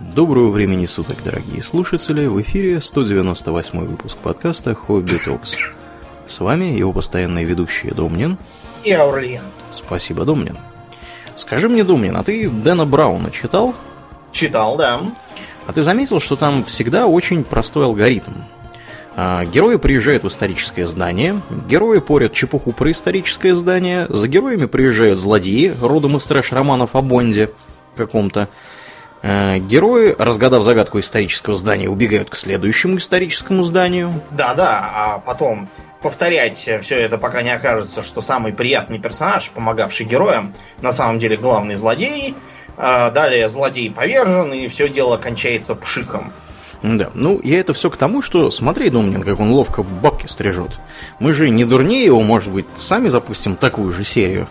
Доброго времени суток, дорогие слушатели! В эфире 198 выпуск подкаста «Хобби Токс». С вами его постоянные ведущие Домнин и Аурлиен. Спасибо, Домнин. Скажи мне, Домнин, а ты Дэна Брауна читал? Читал, да. А ты заметил, что там всегда очень простой алгоритм? А, герои приезжают в историческое здание, герои порят чепуху про историческое здание, за героями приезжают злодеи, родом из трэш-романов о Бонде каком-то, герои, разгадав загадку исторического здания, убегают к следующему историческому зданию. Да-да, а потом повторять все это, пока не окажется, что самый приятный персонаж, помогавший героям, на самом деле главный злодей. А далее злодей повержен, и все дело кончается пшиком. Да, ну я это все к тому, что смотри, Домнин, как он ловко бабки стрижет. Мы же не дурнее его, может быть, сами запустим такую же серию.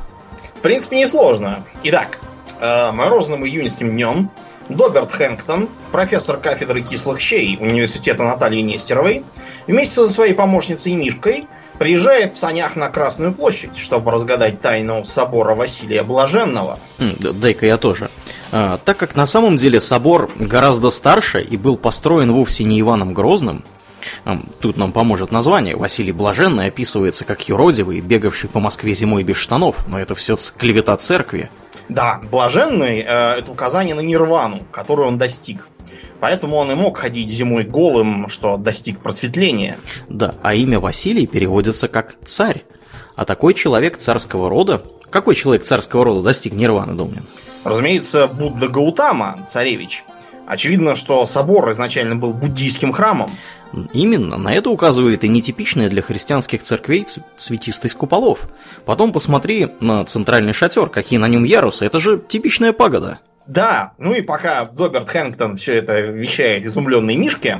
В принципе, несложно. Итак, э, морозным июньским днем Доберт Хэнктон, профессор кафедры кислых щей университета Натальи Нестеровой, вместе со своей помощницей Мишкой приезжает в санях на Красную площадь, чтобы разгадать тайну собора Василия Блаженного. Дай-ка я тоже. А, так как на самом деле собор гораздо старше и был построен вовсе не Иваном Грозным, Тут нам поможет название. Василий Блаженный описывается как юродивый, бегавший по Москве зимой без штанов, но это все клевета церкви. Да, блаженный э, это указание на нирвану, которую он достиг. Поэтому он и мог ходить зимой голым, что достиг просветления. Да, а имя Василий переводится как царь. А такой человек царского рода... Какой человек царского рода достиг нирваны, Домнин? Разумеется, Будда Гаутама, царевич. Очевидно, что собор изначально был буддийским храмом. Именно, на это указывает и нетипичная для христианских церквей цветистость куполов. Потом посмотри на центральный шатер, какие на нем ярусы, это же типичная пагода. Да, ну и пока Доберт Хэнктон все это вещает изумленной Мишке,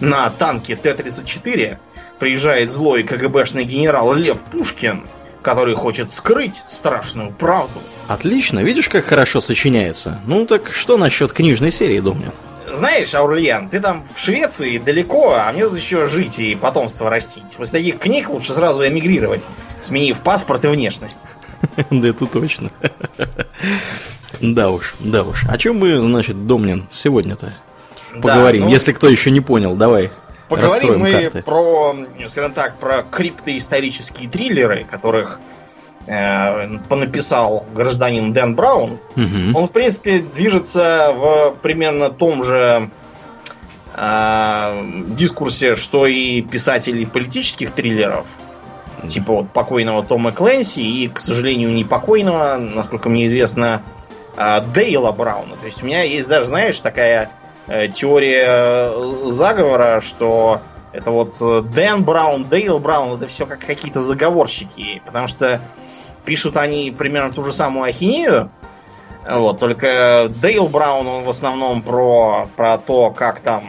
на танке Т-34 приезжает злой КГБшный генерал Лев Пушкин, который хочет скрыть страшную правду. Отлично, видишь, как хорошо сочиняется? Ну так что насчет книжной серии, Домнин? Знаешь, Аурлиан, ты там в Швеции далеко, а мне тут еще жить и потомство растить. После таких книг лучше сразу эмигрировать, сменив паспорт и внешность. Да это точно. Да уж, да уж. О чем мы, значит, Домнин, сегодня-то поговорим? Ну, Если кто еще не понял, давай. Поговорим мы про, скажем так, про криптоисторические триллеры, которых понаписал гражданин Дэн Браун. Угу. Он, в принципе, движется в примерно том же э, дискурсе, что и писатели политических триллеров. Типа вот покойного Тома Кленси и, к сожалению, не покойного, насколько мне известно, э, Дейла Брауна. То есть у меня есть даже, знаешь, такая Э, теория э, заговора, что это вот э, Дэн Браун, Дейл Браун, это все как какие-то заговорщики. Потому что пишут они примерно ту же самую ахинею. Вот, только Дейл Браун, он в основном про, про то, как там,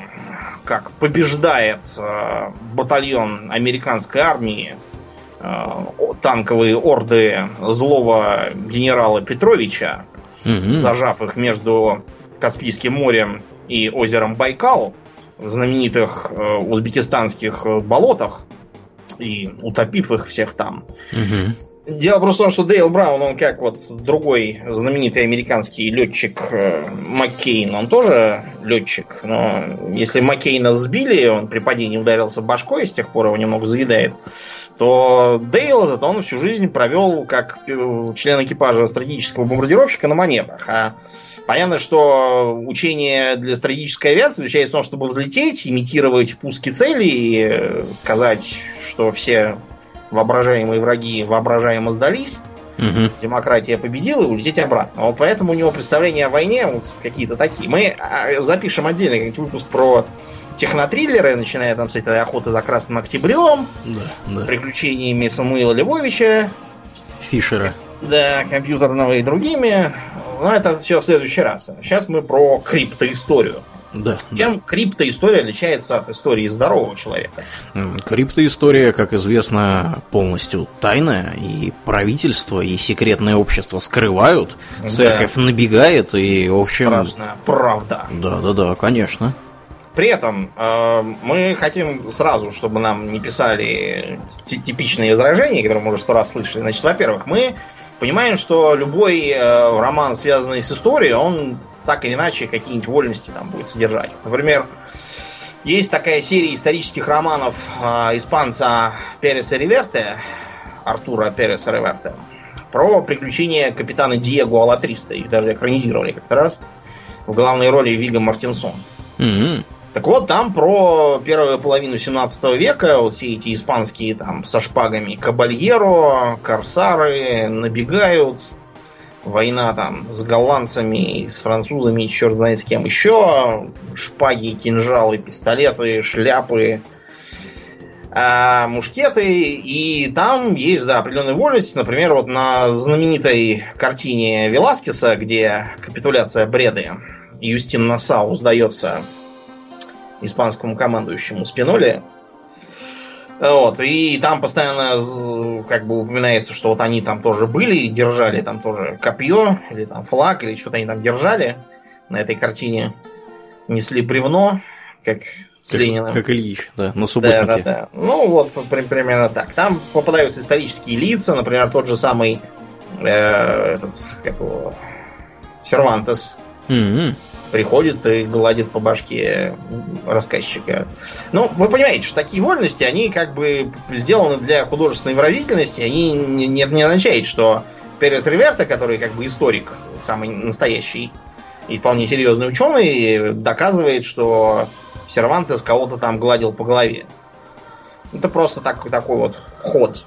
как побеждает э, батальон американской армии э, танковые орды злого генерала Петровича, угу. зажав их между Каспийским морем и озером Байкал знаменитых э, узбекистанских э, болотах и утопив их всех там. Угу. Дело просто в том, что Дейл Браун, он как вот другой знаменитый американский летчик э, Маккейн, он тоже летчик, но если Маккейна сбили, он при падении ударился башкой, с тех пор его немного заедает, то Дейл этот он всю жизнь провел как э, член экипажа стратегического бомбардировщика на маневрах, а Понятно, что учение для стратегической авиации заключается в том, чтобы взлететь, имитировать пуски цели и э, сказать, что все воображаемые враги воображаемо сдались, угу. демократия победила и улететь обратно. Вот поэтому у него представления о войне вот какие-то такие. Мы а, запишем отдельный выпуск про технотриллеры, начиная там с этой охоты за Красным Октябрем, да, да. приключениями Самуила Львовича, Фишера. Да, компьютерного и другими. Но это все в следующий раз. Сейчас мы про криптоисторию. Да. Тем да. криптоистория отличается от истории здорового человека. Криптоистория, как известно, полностью тайная, и правительство, и секретное общество скрывают, церковь да. набегает, и, в общем... Страшная правда. Да, да, да, конечно. При этом э, мы хотим сразу, чтобы нам не писали типичные возражения, которые мы уже сто раз слышали. Значит, во-первых, мы понимаем, что любой э, роман, связанный с историей, он так или иначе какие-нибудь вольности там будет содержать. Например, есть такая серия исторических романов э, испанца Переса Риверте, Артура Переса Риверте, про приключения капитана Диего Алатриста. Их даже экранизировали как-то раз. В главной роли Вига Мартинсон. Mm-hmm. Так вот, там про первую половину 17 века вот все эти испанские там со шпагами кабальеро, корсары набегают, война там с голландцами, с французами, черт знает с кем еще, шпаги, кинжалы, пистолеты, шляпы, а, мушкеты, и там есть, да, определенная вольность. Например, вот на знаменитой картине Веласкеса, где капитуляция Бреды, Юстин Насау сдается испанскому командующему Спиноли. Вот, и там постоянно как бы упоминается, что вот они там тоже были, держали там тоже копье, или там флаг, или что-то они там держали на этой картине. Несли бревно, как с как, Лениным. Как Ильич, да, на субботнике. Да, да, да. Ну, вот примерно так. Там попадаются исторические лица, например, тот же самый э, этот, как его, Сервантес. Mm-hmm приходит и гладит по башке рассказчика. Ну, вы понимаете, что такие вольности, они как бы сделаны для художественной выразительности, они не, не, не означают, что Перес Риверта, который как бы историк, самый настоящий и вполне серьезный ученый, доказывает, что Сервантес кого-то там гладил по голове. Это просто так, такой вот ход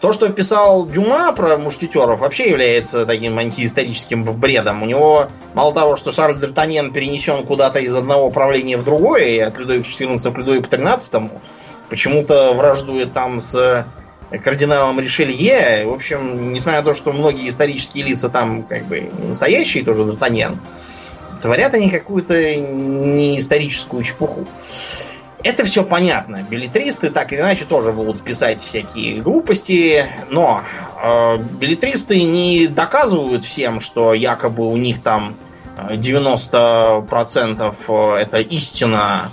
то, что писал Дюма про мушкетеров, вообще является таким антиисторическим бредом. У него мало того, что Шарль Д'Артаньян перенесен куда-то из одного правления в другое, и от Людовика XIV к Людовику XIII, почему-то враждует там с кардиналом Ришелье. В общем, несмотря на то, что многие исторические лица там как бы настоящие, тоже Д'Артаньян, творят они какую-то неисторическую чепуху. Это все понятно. Билетристы так или иначе тоже будут писать всякие глупости, но э, билетристы не доказывают всем, что якобы у них там 90% э, это истина,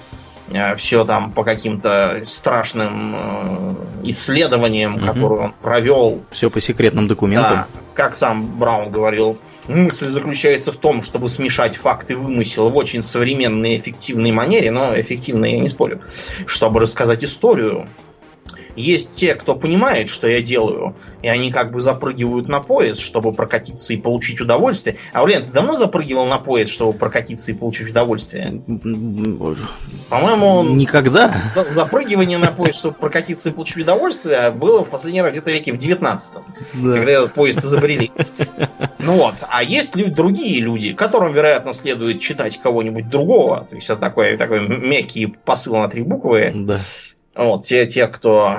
э, все там по каким-то страшным э, исследованиям, угу. которые он провел. Все по секретным документам. Да, как сам Браун говорил, Мысль заключается в том, чтобы смешать факты и вымысел в очень современной эффективной манере, но эффективной я не спорю, чтобы рассказать историю, есть те, кто понимает, что я делаю, и они как бы запрыгивают на поезд, чтобы прокатиться и получить удовольствие. А, Блин, ты давно запрыгивал на поезд, чтобы прокатиться и получить удовольствие? По-моему, никогда. За запрыгивание на поезд, чтобы прокатиться и получить удовольствие, было в последний раз где-то веке в 19-м, да. когда этот поезд изобрели. Ну вот. А есть люди, другие люди, которым, вероятно, следует читать кого-нибудь другого. То есть это такой, такой мягкий посыл на три буквы. Да. Вот, те, те, кто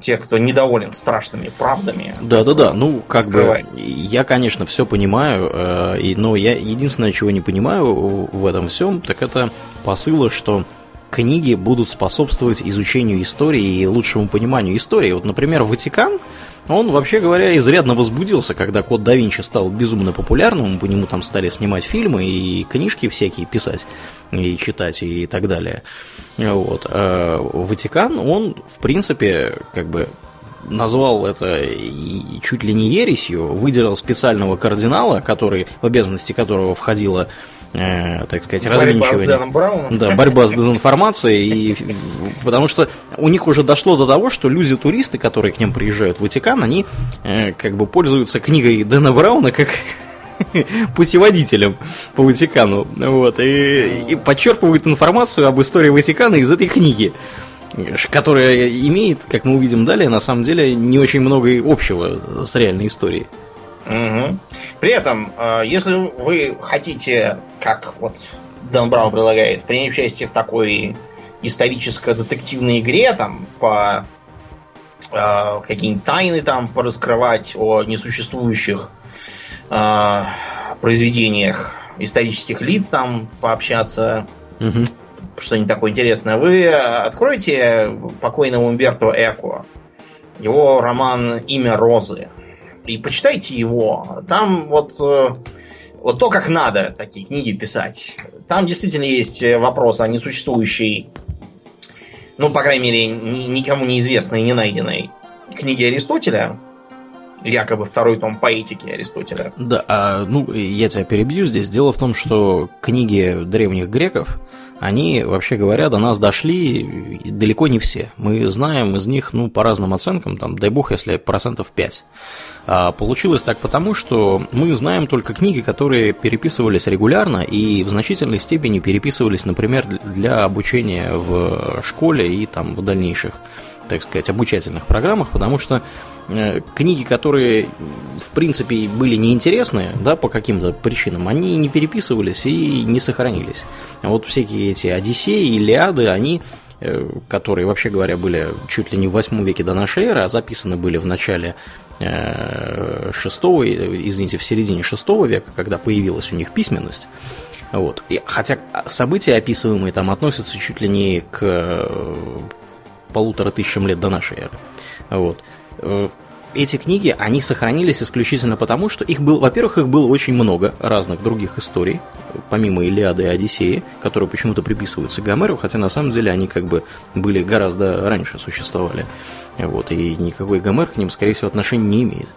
те, кто недоволен страшными правдами. Да, да, да. Ну, как скрывает. бы я, конечно, все понимаю, э, и, но я единственное, чего не понимаю в этом всем, так это посылы, что книги будут способствовать изучению истории и лучшему пониманию истории. Вот, например, Ватикан, он, вообще говоря, изрядно возбудился, когда Код да Винчи стал безумно популярным, по нему там стали снимать фильмы и книжки всякие писать и читать и так далее. Вот. А Ватикан, он, в принципе, как бы назвал это чуть ли не ересью, выделил специального кардинала, который, в обязанности которого входило э, так сказать, развенчивание. Да, борьба с дезинформацией. И, потому что у них уже дошло до того, что люди-туристы, которые к ним приезжают в Ватикан, они э, как бы пользуются книгой Дэна Брауна как путеводителем по Ватикану. Вот, и, и подчерпывают информацию об истории Ватикана из этой книги которая имеет, как мы увидим далее, на самом деле не очень много общего с реальной историей. Угу. При этом, э, если вы хотите, как вот Дэн Браун предлагает, принять участие в такой историческо-детективной игре, там, по э, какие-нибудь тайны там пораскрывать о несуществующих э, произведениях исторических лиц, там пообщаться, угу. что-нибудь такое интересное, вы откроете покойного Умберто Эко, его роман «Имя Розы» и почитайте его. Там вот, э, вот то, как надо такие книги писать. Там действительно есть вопрос о несуществующей, ну, по крайней мере, никому неизвестной и не найденной книге Аристотеля. Якобы второй том поэтики Аристотеля. Да, а, ну, я тебя перебью здесь. Дело в том, что книги древних греков, они, вообще говоря, до нас дошли далеко не все. Мы знаем из них, ну, по разным оценкам, там, дай бог, если процентов 5. А получилось так потому, что мы знаем только книги, которые переписывались регулярно и в значительной степени переписывались, например, для обучения в школе и там в дальнейших, так сказать, обучательных программах, потому что Э, книги, которые, в принципе, были неинтересны, да, по каким-то причинам, они не переписывались и не сохранились. А вот всякие эти Одиссеи, Илиады, они э, которые, вообще говоря, были чуть ли не в 8 веке до нашей эры, а записаны были в начале э, шестого, извините, в середине шестого века, когда появилась у них письменность. Вот. И, хотя события, описываемые там, относятся чуть ли не к полутора тысячам лет до нашей эры. Вот. Э, эти книги, они сохранились исключительно потому, что их было, во-первых, их было очень много разных других историй, помимо Илиады и Одиссеи, которые почему-то приписываются Гомеру, хотя на самом деле они как бы были гораздо раньше существовали. Вот, и никакой Гомер к ним, скорее всего, отношения не имеет.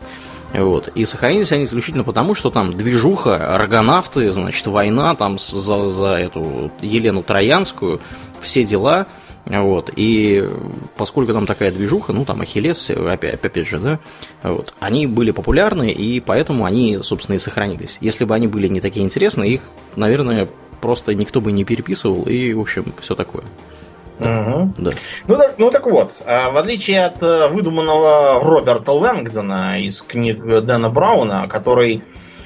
Вот. И сохранились они исключительно потому, что там движуха, аргонавты, значит, война там за, за эту Елену Троянскую, все дела – вот, и поскольку там такая движуха, ну, там Ахиллес, опять, опять же, да, вот, они были популярны, и поэтому они, собственно, и сохранились. Если бы они были не такие интересные, их, наверное, просто никто бы не переписывал, и, в общем, все такое. Угу. Да. Ну, так, ну так вот, а, в отличие от э, выдуманного Роберта Лэнгдона из книг Дэна Брауна, который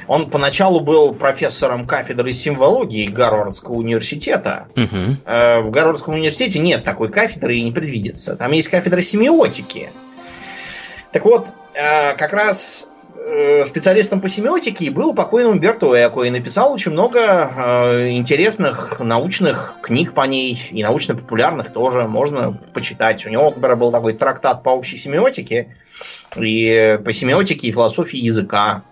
он поначалу был профессором кафедры символогии Гарвардского университета. Угу. В Гарвардском университете нет такой кафедры и не предвидится. Там есть кафедра семиотики. Так вот, э, как раз э, специалистом по семиотике был покойный Умберто Эко и написал очень много интересных научных книг по ней и научно-популярных тоже можно почитать. У него, например, был такой трактат по общей семиотике и по семиотике и философии языка.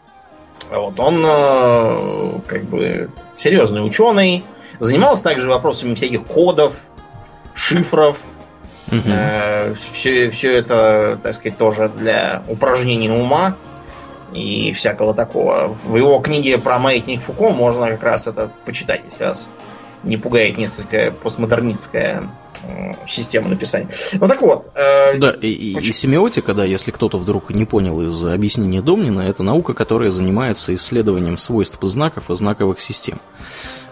Вот, он э, как бы серьезный ученый, занимался также вопросами всяких кодов, шифров. Угу. Э, все, все это, так сказать, тоже для упражнений ума и всякого такого. В его книге про маятник Фуко можно как раз это почитать, если вас не пугает несколько постмодернистская систему написания. Ну так вот. Э, да, и, и, и семиотика, да, если кто-то вдруг не понял из объяснения Домнина, это наука, которая занимается исследованием свойств знаков и знаковых систем.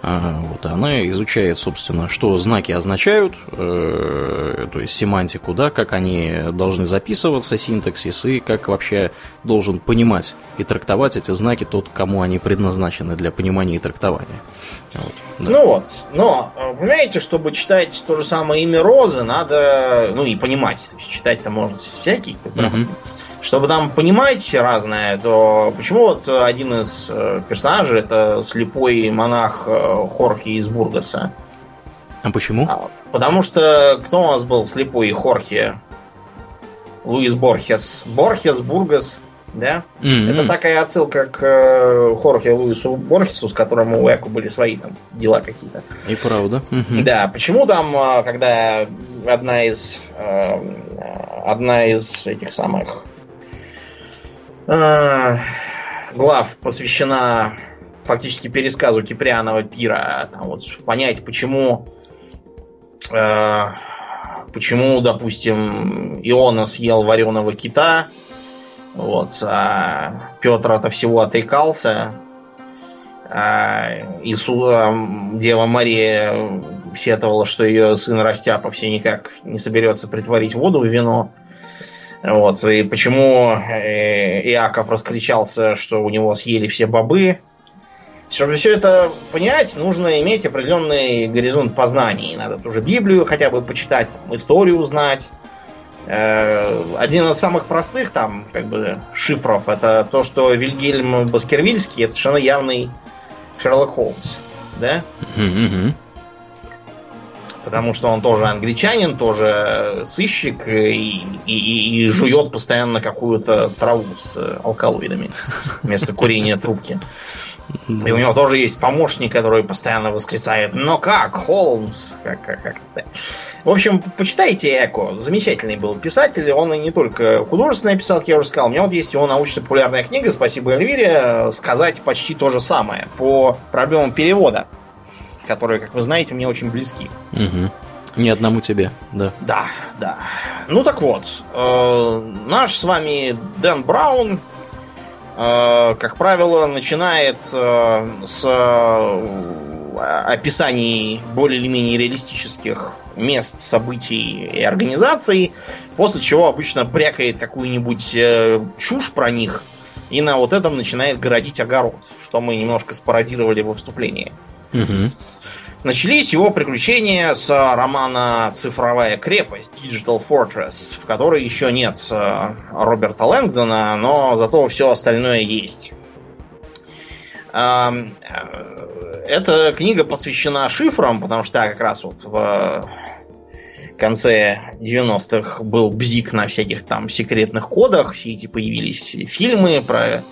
А, вот, она изучает, собственно, что знаки означают, э, то есть семантику, да, как они должны записываться, синтаксис, и как вообще должен понимать и трактовать эти знаки тот, кому они предназначены для понимания и трактования. Вот, да. Ну вот, но, понимаете, чтобы читать то же самое имя Розы, надо, ну и понимать, то есть читать-то можно всякий, кто uh-huh чтобы там понимать разное, то почему вот один из э, персонажей это слепой монах э, Хорхи из Бургаса? А почему? А, потому что кто у нас был слепой Хорхи? Луис Борхес. Борхес, Бургас, да? Mm-hmm. Это такая отсылка к э, Хорхе Луису Борхесу, с которым у Эку были свои там дела какие-то. И правда. Mm-hmm. Да, почему там, когда одна из одна из этих самых э, глав посвящена фактически пересказу Киприанова пира. Там вот понять, почему э, почему, допустим, Иона съел вареного кита, вот, а Петр от всего отрекался, а Иису, а, Дева Мария сетовала, что ее сын Растяпа все никак не соберется притворить воду в вино. Вот, и почему э, Иаков раскричался, что у него съели все бобы. Чтобы все это понять, нужно иметь определенный горизонт познаний. Надо тоже Библию хотя бы почитать, там, историю узнать. Э, один из самых простых там, как бы, шифров это то, что Вильгельм Баскервильский это совершенно явный Шерлок Холмс. Да? Mm-hmm потому что он тоже англичанин, тоже сыщик и, и, и жует постоянно какую-то траву с алкалоидами вместо курения трубки. Да. И у него тоже есть помощник, который постоянно восклицает «Но как, Холмс?» как, как, как. В общем, почитайте Эко. Замечательный был писатель. Он и не только художественный писал, как я уже сказал. У меня вот есть его научно-популярная книга «Спасибо, Эльвире» сказать почти то же самое по проблемам перевода, которые, как вы знаете, мне очень близки. Угу. Не одному тебе, да. Да, да. Ну так вот, э, наш с вами Дэн Браун, э, как правило, начинает э, с э, описаний более или менее реалистических мест, событий и организаций, после чего обычно брякает какую-нибудь э, чушь про них и на вот этом начинает городить огород, что мы немножко спародировали во вступлении. Угу. Начались его приключения с романа «Цифровая крепость» Digital Fortress, в которой еще нет э, Роберта Лэнгдона, но зато все остальное есть. Э, эта книга посвящена шифрам, потому что как раз вот в конце 90-х был бзик на всяких там секретных кодах, все эти появились фильмы про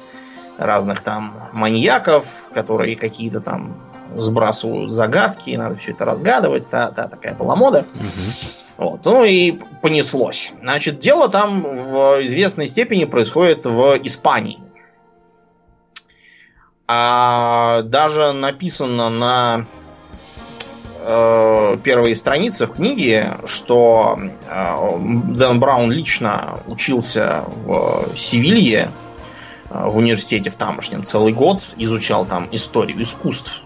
разных там маньяков, которые какие-то там сбрасывают загадки, надо все это разгадывать. Та, та такая была мода. Угу. Вот. Ну и понеслось. Значит, дело там в известной степени происходит в Испании. А даже написано на э, первой странице в книге, что э, Дэн Браун лично учился в Севилье, э, в университете в тамошнем целый год, изучал там историю искусств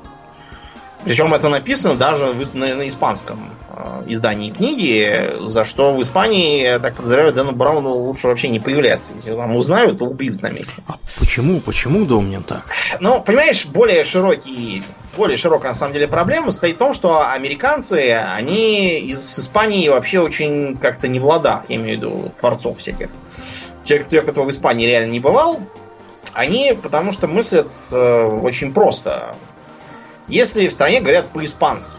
причем это написано даже на, на испанском э, издании книги, за что в Испании, я так подозреваю, Дэну Брауну лучше вообще не появляться. Если там узнают, то убьют на месте. А почему? Почему, Домнин, так? Ну, понимаешь, более широкий, более широкая на самом деле проблема состоит в том, что американцы, они из Испании вообще очень как-то не в ладах, я имею в виду творцов всяких. Те, те кто в Испании реально не бывал, они потому что мыслят э, очень просто. Если в стране говорят по-испански,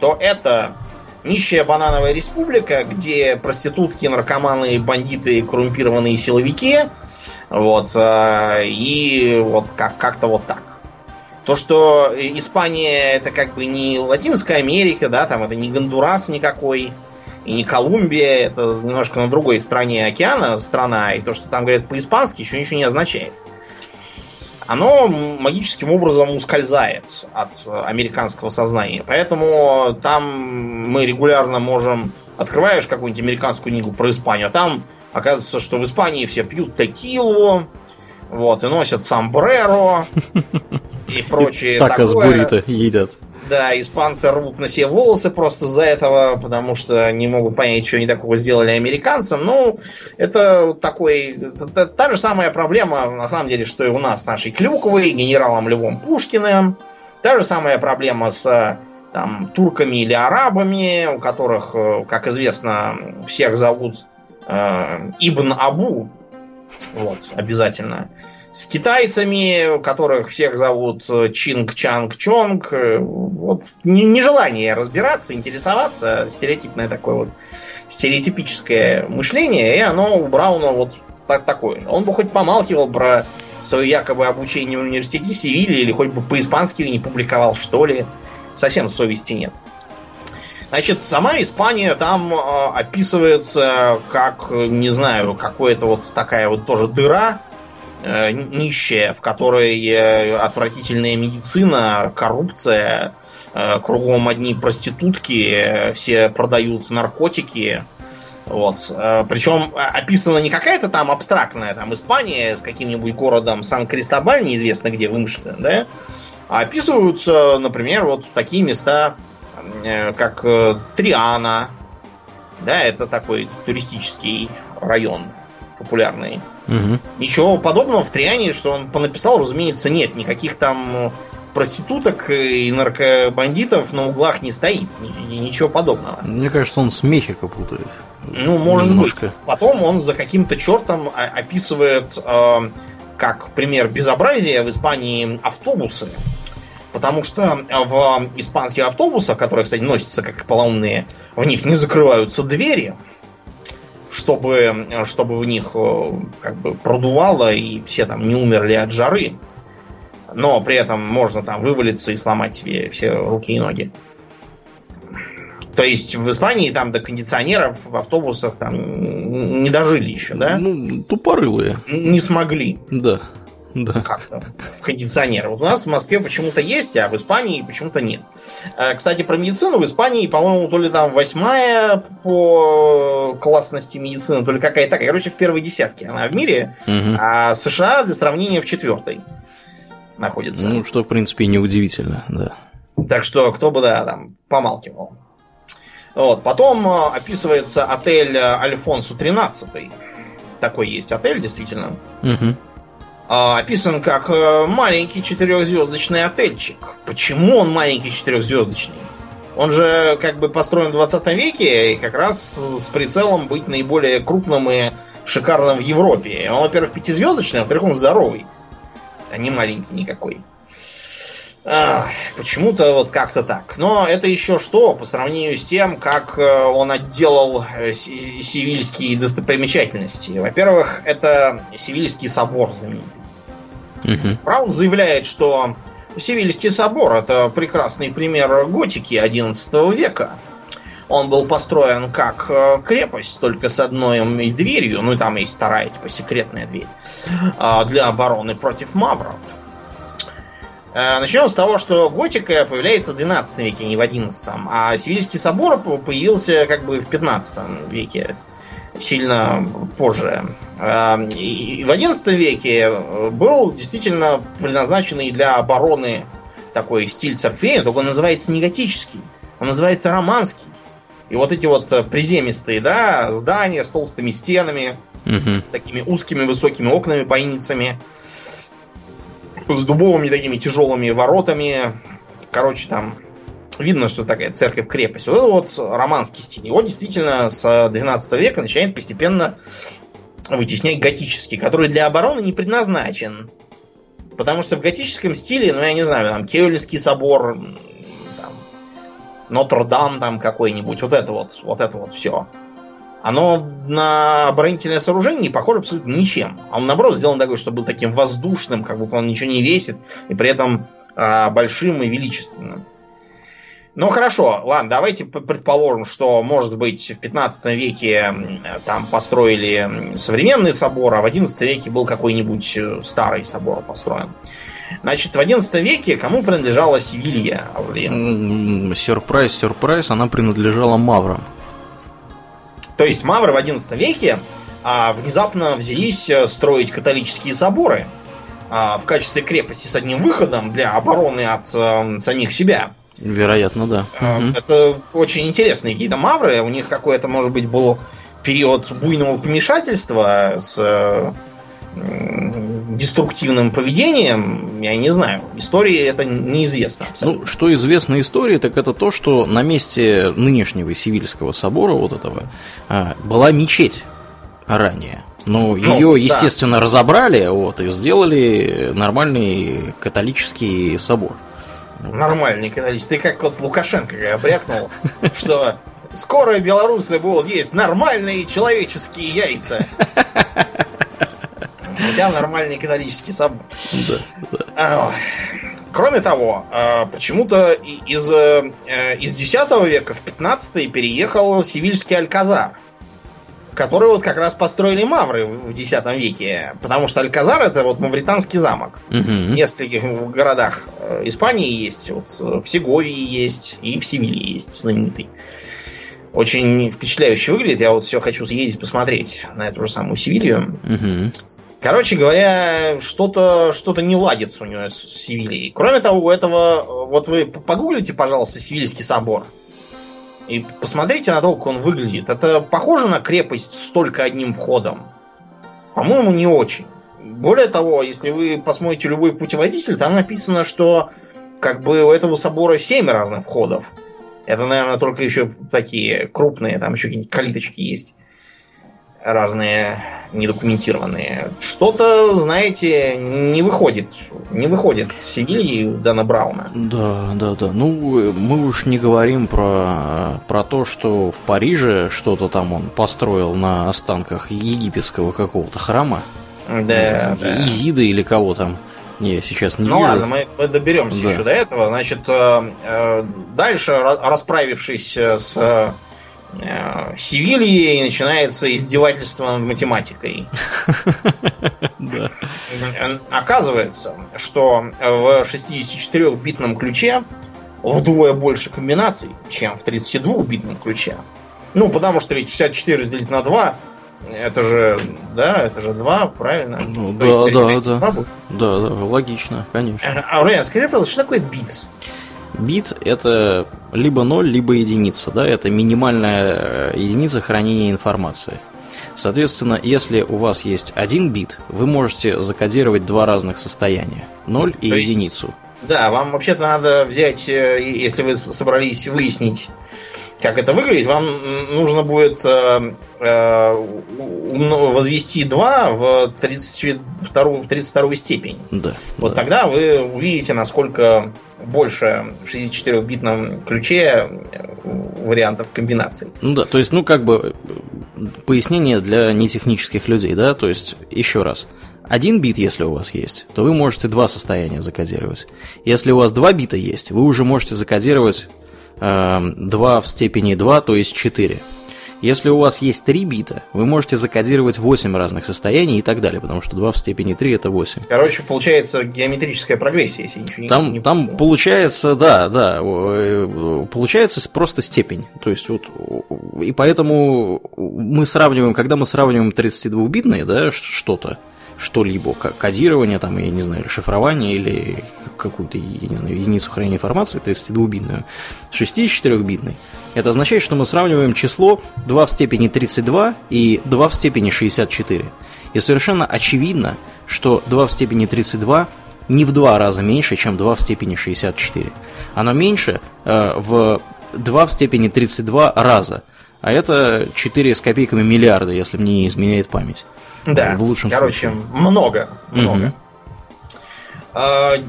то это нищая банановая республика, где проститутки, наркоманы, бандиты, коррумпированные силовики, вот, э, и вот как- как-то вот так. То, что Испания это как бы не Латинская Америка, да, там это не Гондурас никакой, и не Колумбия, это немножко на другой стороне океана страна, и то, что там говорят по-испански, еще ничего не означает оно магическим образом ускользает от американского сознания. Поэтому там мы регулярно можем... Открываешь какую-нибудь американскую книгу про Испанию, а там оказывается, что в Испании все пьют текилу, вот, и носят самбреро и прочее Так из буррито едят. Да, испанцы рвут на себе волосы просто из-за этого, потому что не могут понять, что они такого сделали американцам. Ну, это такой... Это та же самая проблема, на самом деле, что и у нас с нашей Клюковой, генералом Львом Пушкиным. Та же самая проблема с там, турками или арабами, у которых, э, как известно, всех зовут э, Ибн Абу. Вот, обязательно с китайцами, которых всех зовут э, Чинг Чанг Чонг. Э, вот нежелание разбираться, интересоваться, стереотипное такое вот стереотипическое мышление, и оно у Брауна вот так, такое же. Он бы хоть помалкивал про свое якобы обучение в университете Севильи, или хоть бы по-испански не публиковал, что ли. Совсем совести нет. Значит, сама Испания там э, описывается как, не знаю, какая-то вот такая вот тоже дыра, нищая, в которой э, отвратительная медицина, коррупция, э, кругом одни проститутки, э, все продают наркотики. Вот. Э, причем описана не какая-то там абстрактная там Испания с каким-нибудь городом Сан-Кристобаль, неизвестно где вымышленным, да? А описываются, например, вот такие места, э, как э, Триана, да, это такой туристический район популярный. Угу. Ничего подобного в Триане, что он понаписал, разумеется, нет. Никаких там проституток и наркобандитов на углах не стоит. Ничего подобного. Мне кажется, он с Мехико путает. Ну, может Немножко. быть. Потом он за каким-то чертом описывает, э, как пример безобразия в Испании автобусы. Потому что в испанских автобусах, которые, кстати, носятся как полоумные, в них не закрываются двери чтобы, чтобы в них э, как бы продувало и все там не умерли от жары. но при этом можно там вывалиться и сломать себе все руки и ноги. То есть в Испании там до кондиционеров в автобусах там не дожили еще, да? Ну, тупорылые. Не смогли. Да. Да. Как-то в кондиционер. Вот у нас в Москве почему-то есть, а в Испании почему-то нет. Э, кстати, про медицину в Испании, по-моему, то ли там восьмая по классности медицины, то ли какая-то такая. Короче, в первой десятке она в мире, угу. а США для сравнения в четвертой находится. Ну, что, в принципе, неудивительно, да. Так что, кто бы, да, там, помалкивал. Вот. Потом э, описывается отель э, Альфонсу 13. Такой есть отель, действительно. Угу. Описан как э, маленький четырехзвездочный отельчик. Почему он маленький четырехзвездочный? Он же как бы построен в 20 веке и как раз с прицелом быть наиболее крупным и шикарным в Европе. Он, во-первых, пятизвездочный, а во-вторых, он здоровый, а не маленький никакой. Почему-то вот как-то так. Но это еще что по сравнению с тем, как э, он отделал э, сивильские достопримечательности. Во-первых, это Сивильский собор знаменитый. Угу. Браун заявляет, что Сивильский собор это прекрасный пример готики XI века. Он был построен как э, крепость, только с одной дверью, ну и там есть вторая, типа секретная дверь, а, для обороны против мавров. Э, Начнем с того, что готика появляется в 12 веке, не в 11. А Севильский собор появился как бы в 15 веке, сильно позже. Э, и в 11 веке был действительно предназначенный для обороны такой стиль церквей, только он называется не готический, он называется романский. И вот эти вот приземистые, да, здания с толстыми стенами, угу. с такими узкими высокими окнами, бойницами, с дубовыми такими тяжелыми воротами. Короче, там видно, что такая церковь-крепость. Вот это вот романский стиль. Его действительно с 12 века начинает постепенно вытеснять готический, который для обороны не предназначен. Потому что в готическом стиле, ну я не знаю, там Кеульский собор, Нотр-Дам там какой-нибудь, вот это вот, вот это вот все оно на оборонительное сооружение не похоже абсолютно ничем. А он, наоборот, сделан такой, чтобы был таким воздушным, как будто он ничего не весит, и при этом а, большим и величественным. Ну хорошо, ладно, давайте предположим, что, может быть, в 15 веке там построили современный собор, а в 11 веке был какой-нибудь э, старый собор построен. Значит, в 11 веке кому принадлежала Севилья? Сюрприз, сюрприз, она принадлежала Маврам. То есть мавры в XI веке а, внезапно взялись э, строить католические соборы а, в качестве крепости с одним выходом для обороны от а, самих себя. Вероятно, да. А, это очень интересные какие-то мавры. У них какой-то, может быть, был период буйного помешательства с э, деструктивным поведением, я не знаю. Истории это неизвестно. Абсолютно. Ну, что известно истории, так это то, что на месте нынешнего Сивильского собора, вот этого, а, была мечеть ранее. Но ну, ее, естественно, да. разобрали вот, и сделали нормальный католический собор. Нормальный католический. Ты как вот Лукашенко обрякнул, что скоро белорусы будут есть нормальные человеческие яйца. Тебя нормальный католический собор. Да, да. Кроме того, а, почему-то из, э, из X века в 15 переехал Севильский Альказар, который вот как раз построили мавры в X веке. Потому что Альказар это вот мавританский замок. Угу. В нескольких городах э, Испании есть, вот в Сеговии есть и в Севилье есть знаменитый. Очень впечатляюще выглядит. Я вот все хочу съездить посмотреть на эту же самую Севилью. Угу. Короче говоря, что-то что не ладится у него с Севильей. Кроме того, у этого, вот вы погуглите, пожалуйста, Севильский собор. И посмотрите на то, как он выглядит. Это похоже на крепость с только одним входом? По-моему, не очень. Более того, если вы посмотрите любой путеводитель, там написано, что как бы у этого собора семь разных входов. Это, наверное, только еще такие крупные, там еще какие-нибудь калиточки есть разные недокументированные. Что-то, знаете, не выходит. Не выходит с Севильи у Дана Брауна. Да, да, да. Ну, мы уж не говорим про, про то, что в Париже что-то там он построил на останках египетского какого-то храма. Да, да. Изида или кого там. Я сейчас не Ну вижу. ладно, мы, мы доберемся да. еще до этого. Значит, э, э, дальше, расправившись с э, Севильей, начинается издевательство над математикой. Оказывается, что в 64-битном ключе вдвое больше комбинаций, чем в 32-битном ключе. Ну, потому что ведь 64 разделить на 2 это же, да, это же 2, правильно? Ну, да, да, да. Да, да, логично, конечно. А, Райан, скажи, пожалуйста, что такое бит? Бит это либо 0, либо единица, да, это минимальная э, единица хранения информации. Соответственно, если у вас есть один бит, вы можете закодировать два разных состояния. 0 и То единицу. Есть, да, вам вообще-то надо взять, э, если вы собрались выяснить как это выглядит, вам нужно будет э, э, возвести 2 в 32, в 32 степень. Да, вот да. тогда вы увидите, насколько больше в 64-битном ключе э, вариантов комбинаций. Ну да, то есть, ну как бы пояснение для нетехнических людей, да, то есть, еще раз. Один бит, если у вас есть, то вы можете два состояния закодировать. Если у вас два бита есть, вы уже можете закодировать 2 в степени 2, то есть 4. Если у вас есть 3 бита, вы можете закодировать 8 разных состояний и так далее, потому что 2 в степени 3 это 8. Короче, получается геометрическая прогрессия, если ничего не Там, не там получается, да, да, э, получается просто степень. То есть вот, и поэтому мы сравниваем, когда мы сравниваем 32-битные, да, что-то, что-либо, кодирование, там, я не знаю, шифрование или какую-то, я не знаю, единицу хранения информации, 32-битную, 64-битной, это означает, что мы сравниваем число 2 в степени 32 и 2 в степени 64. И совершенно очевидно, что 2 в степени 32 не в два раза меньше, чем 2 в степени 64. Оно меньше э, в 2 в степени 32 раза. А это 4 с копейками миллиарда, если мне не изменяет память. Да, в лучшем короче, случае. много, много. Угу.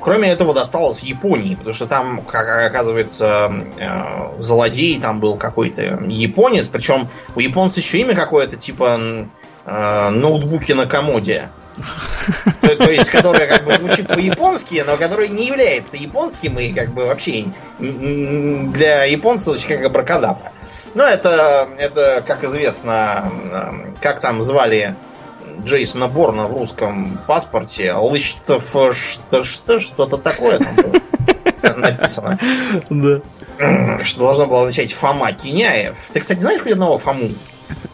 Кроме этого, досталось Японии, потому что там, как оказывается, э, злодей там был какой-то японец, причем у японца еще имя какое-то, типа э, ноутбуки на комоде. То, то есть, которое как бы звучит по-японски, но которое не является японским и как бы вообще для японцев как абракадабра. Но это, это, как известно, как там звали Джейсона Борна в русском паспорте. Лычтов что, что, что-то такое там было написано. Да. Что должно было означать Фома Киняев. Ты, кстати, знаешь хоть одного Фому?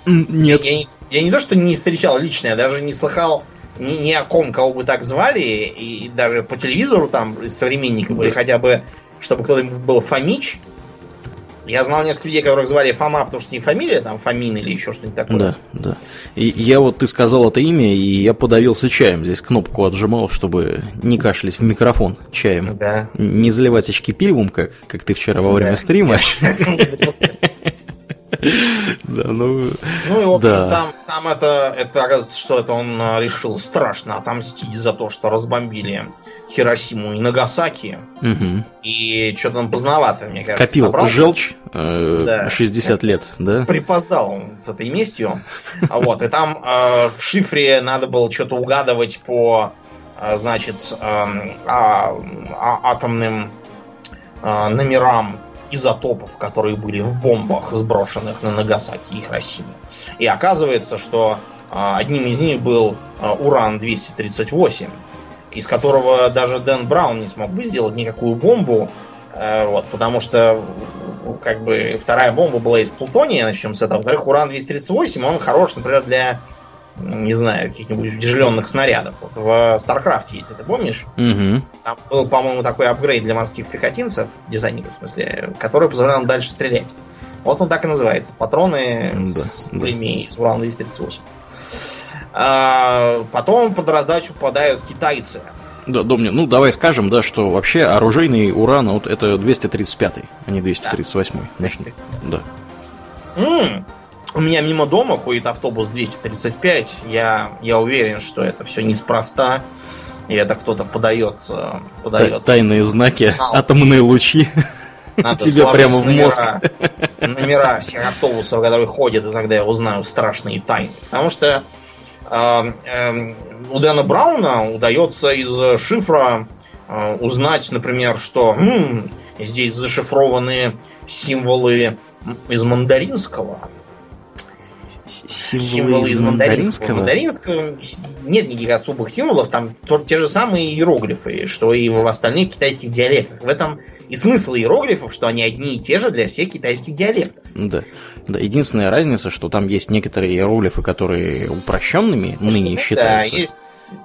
Нет. Я, я, я не то, что не встречал лично, я даже не слыхал ни, ни о ком, кого бы так звали, и даже по телевизору там современников были хотя бы, чтобы кто-то был Фомич. Я знал несколько людей, которых звали Фома, потому что не фамилия, там Фомин или еще что-нибудь такое. Да, да. И я вот, ты сказал это имя, и я подавился чаем. Здесь кнопку отжимал, чтобы не кашлять в микрофон чаем. Да. Не заливать очки пивом, как, как ты вчера во время да. стрима. Да, ну... Ну и, в общем, да. там, там это, это, что это он а, решил страшно отомстить за то, что разбомбили Хиросиму и Нагасаки. Угу. И что-то он поздновато, мне кажется, Копил желчь э, да. 60 лет, да? Припоздал он с этой местью. А вот, и там э, в шифре надо было что-то угадывать по, э, значит, эм, а, атомным номерам изотопов, которые были в бомбах, сброшенных на Нагасаки и Хиросиму. И оказывается, что а, одним из них был а, уран-238, из которого даже Дэн Браун не смог бы сделать никакую бомбу, э, вот, потому что как бы вторая бомба была из плутония, начнем с этого. Во-вторых, уран-238, он хорош, например, для не знаю, каких-нибудь утяжеленных снарядов. Вот в StarCraft есть, ты помнишь? Угу. Там был, по-моему, такой апгрейд для морских пехотинцев, дизайнеров, в смысле, который позволял им дальше стрелять. Вот он так и называется. Патроны да, с пулеметами да. с урана-238. А, потом под раздачу попадают китайцы. Да, Домни, ну давай скажем, да, что вообще оружейный уран вот это 235, а не 238. Да. да. М-м, у меня мимо дома ходит автобус 235. Я, я уверен, что это все неспроста. И это кто-то подает, э, подает тайные знаки, сигнал. атомные лучи. Надо Тебе прямо в мозг. Номера, номера всех автобусов, которые ходят, и тогда я узнаю страшные тайны. Потому что э, э, у Дэна Брауна удается из шифра э, узнать, например, что м, здесь зашифрованы символы из мандаринского. Символы, из, мандаринского? мандаринского? нет никаких особых символов, там те же самые иероглифы, что и в остальных китайских диалектах. В этом и смысл иероглифов, что они одни и те же для всех китайских диалектов. Да. да. Единственная разница, что там есть некоторые иероглифы, которые упрощенными ныне считаются. Да, есть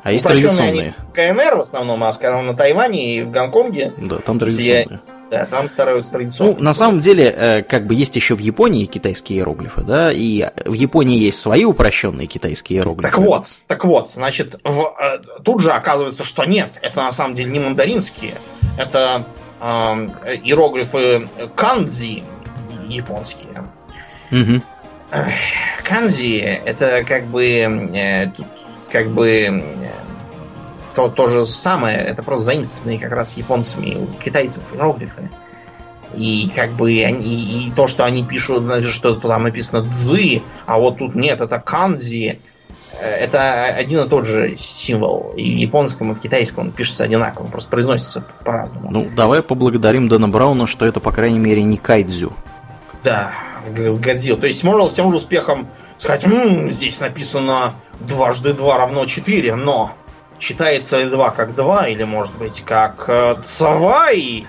а есть традиционные. КНР в основном, а скажем, на Тайване и в Гонконге. Да, там традиционные. Да, там стараются традиционно. Ну, на самом деле, э, как бы есть еще в Японии китайские иероглифы, да, и в Японии есть свои упрощенные китайские иероглифы. Так вот, так вот, значит, в, э, тут же оказывается, что нет, это на самом деле не мандаринские, это э, иероглифы канзи японские. Угу. Канзи это как бы э, как бы то, то же самое, это просто заимствованные как раз японцами у китайцев иероглифы. И как бы они, и то, что они пишут, что там написано дзы, а вот тут нет, это канзи, э, это один и тот же символ. И в японском, и в китайском он пишется одинаково, просто произносится по-разному. Ну, давай поблагодарим Дэна Брауна, что это, по крайней мере, не кайдзю. Да, Годзилла. То есть можно с тем же успехом сказать, М, здесь написано дважды два равно четыре, но читается ли 2 как 2, или может быть как э, Цавай?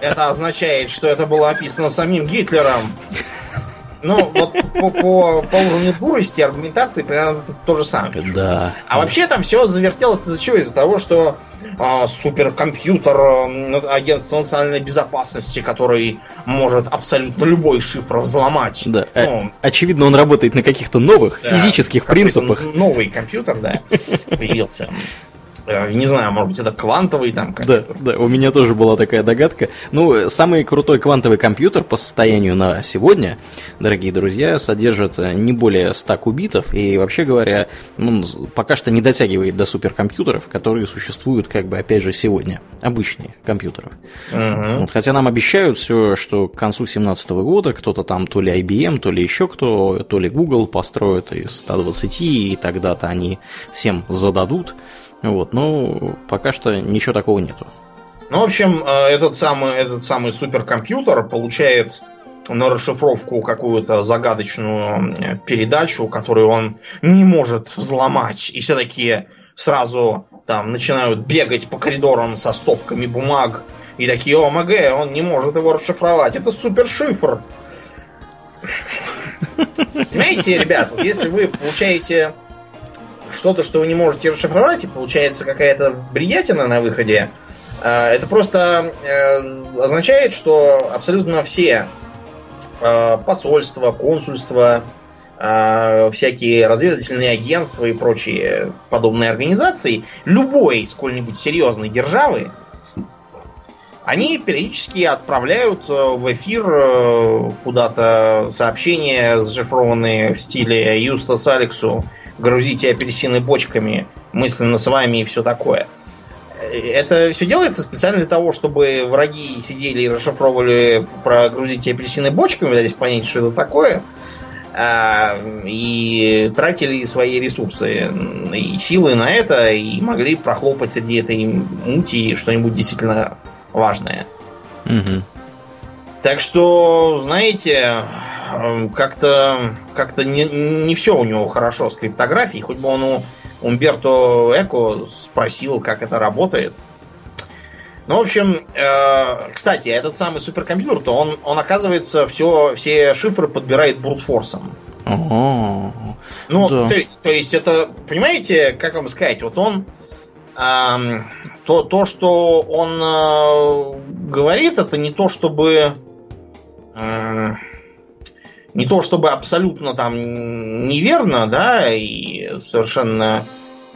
Это означает, что это было описано самим Гитлером. Ну, вот по, по, по уровню дурости аргументации примерно то же самое. Да. А вообще там все завертелось из-за чего? Из-за того, что а, суперкомпьютер а, агентство национальной безопасности, который может абсолютно любой шифр взломать. Да. Ну, Очевидно, он работает на каких-то новых да, физических принципах. Новый компьютер, да, появился. Э, не знаю, может быть, это квантовый там компьютер. Да, да, у меня тоже была такая догадка. Ну, самый крутой квантовый компьютер по состоянию на сегодня, дорогие друзья, содержит э, не более 100 кубитов, и вообще говоря, ну, пока что не дотягивает до суперкомпьютеров, которые существуют, как бы, опять же, сегодня. Обычные компьютеры. Угу. Вот, хотя нам обещают все, что к концу 2017 года кто-то там, то ли IBM, то ли еще кто, то ли Google построит из 120, и тогда-то они всем зададут. Вот, ну, пока что ничего такого нету. Ну, в общем, э, этот самый, этот самый суперкомпьютер получает на расшифровку какую-то загадочную передачу, которую он не может взломать. И все такие сразу там начинают бегать по коридорам со стопками бумаг. И такие, о, МГ, он не может его расшифровать. Это супершифр. Понимаете, ребят, вот если вы получаете что-то, что вы не можете расшифровать, и получается какая-то бредятина на выходе, э, это просто э, означает, что абсолютно все э, посольства, консульства, всякие разведывательные агентства и прочие подобные организации любой сколь-нибудь серьезной державы, они периодически отправляют в эфир куда-то сообщения, зашифрованные в стиле Юстас Алексу грузите апельсины бочками мысленно с вами и все такое. Это все делается специально для того, чтобы враги сидели и расшифровывали про грузите апельсины бочками, пытались понять, что это такое, а, и тратили свои ресурсы и силы на это, и могли прохлопать среди этой мути что-нибудь действительно важное. Угу. Так что, знаете, Эм, как-то как не, не все у него хорошо с криптографией. Хоть бы он у Умберто Эко спросил, как это работает. Ну, в общем, э, кстати, этот самый суперкомпьютер, то он, он оказывается, все, все шифры подбирает брутфорсом. Ого. Ну, да. то, то есть это, понимаете, как вам сказать, вот он то, то, что он э, говорит, это не то, чтобы э, не то чтобы абсолютно там неверно, да, и совершенно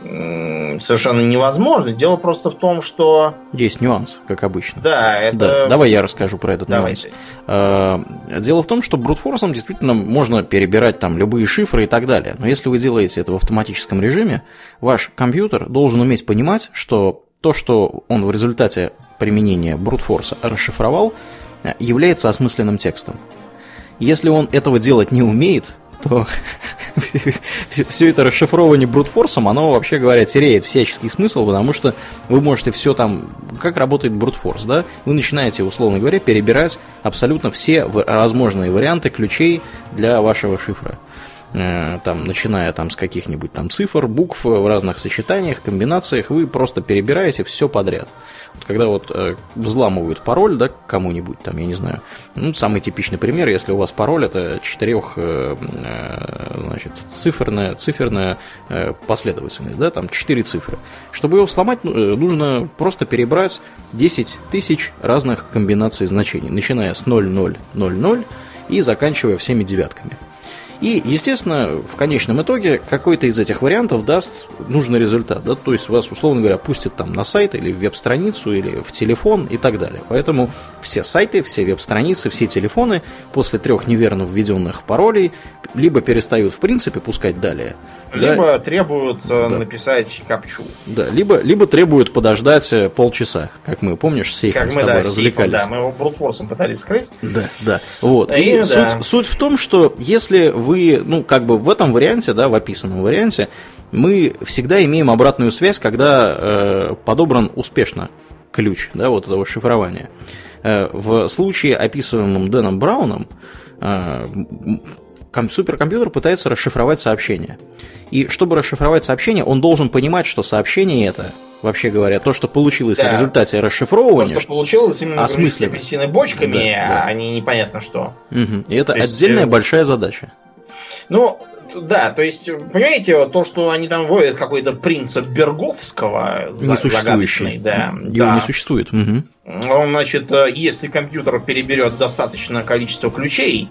совершенно невозможно. Дело просто в том, что... Есть нюанс, как обычно. Да, это... Да, давай я расскажу про этот Давайте. нюанс. А, дело в том, что брутфорсом действительно можно перебирать там любые шифры и так далее. Но если вы делаете это в автоматическом режиме, ваш компьютер должен уметь понимать, что то, что он в результате применения брутфорса расшифровал, является осмысленным текстом. Если он этого делать не умеет, то все это расшифрование брутфорсом, оно, вообще говоря, теряет всяческий смысл, потому что вы можете все там... Как работает брутфорс, да? Вы начинаете, условно говоря, перебирать абсолютно все возможные варианты ключей для вашего шифра. Э, там, начиная там с каких-нибудь там цифр, букв в разных сочетаниях, комбинациях, вы просто перебираете все подряд. Вот когда вот э, взламывают пароль, да, кому-нибудь там, я не знаю, ну, самый типичный пример, если у вас пароль это четырех, э, э, значит, циферная, циферная э, последовательность, да, там четыре цифры. Чтобы его сломать, ну, э, нужно просто перебрать 10 тысяч разных комбинаций значений, начиная с 0000 и заканчивая всеми девятками. И, естественно, в конечном итоге какой-то из этих вариантов даст нужный результат. Да? То есть вас, условно говоря, пустят там на сайт или в веб-страницу, или в телефон и так далее. Поэтому все сайты, все веб-страницы, все телефоны после трех неверно введенных паролей либо перестают в принципе пускать далее, либо да, требуют э, да. написать капчу. Да, либо, либо требуют подождать э, полчаса, как мы, помнишь, с сейфом как с тобой да, развлекались. Сейфом, да, мы его брутфорсом пытались скрыть. Да, да. Вот. И, и да. суть, суть в том, что если вы, ну, как бы в этом варианте, да, в описанном варианте, мы всегда имеем обратную связь, когда э, подобран успешно ключ, да, вот этого шифрования. Э, в случае, описываемом Дэном Брауном, э, суперкомпьютер пытается расшифровать сообщение. И чтобы расшифровать сообщение, он должен понимать, что сообщение это, вообще говоря, то, что получилось да. в результате расшифровывания. То, что получилось именно осмысленно. апельсины бочками, да, да. а не непонятно что. Угу. И это то отдельная есть, э, большая задача. Ну, да, то есть, понимаете, то, что они там вводят какой-то принцип Берговского, несуществующий, да, его да. не существует. Угу. Он, значит, э, если компьютер переберет достаточное количество ключей,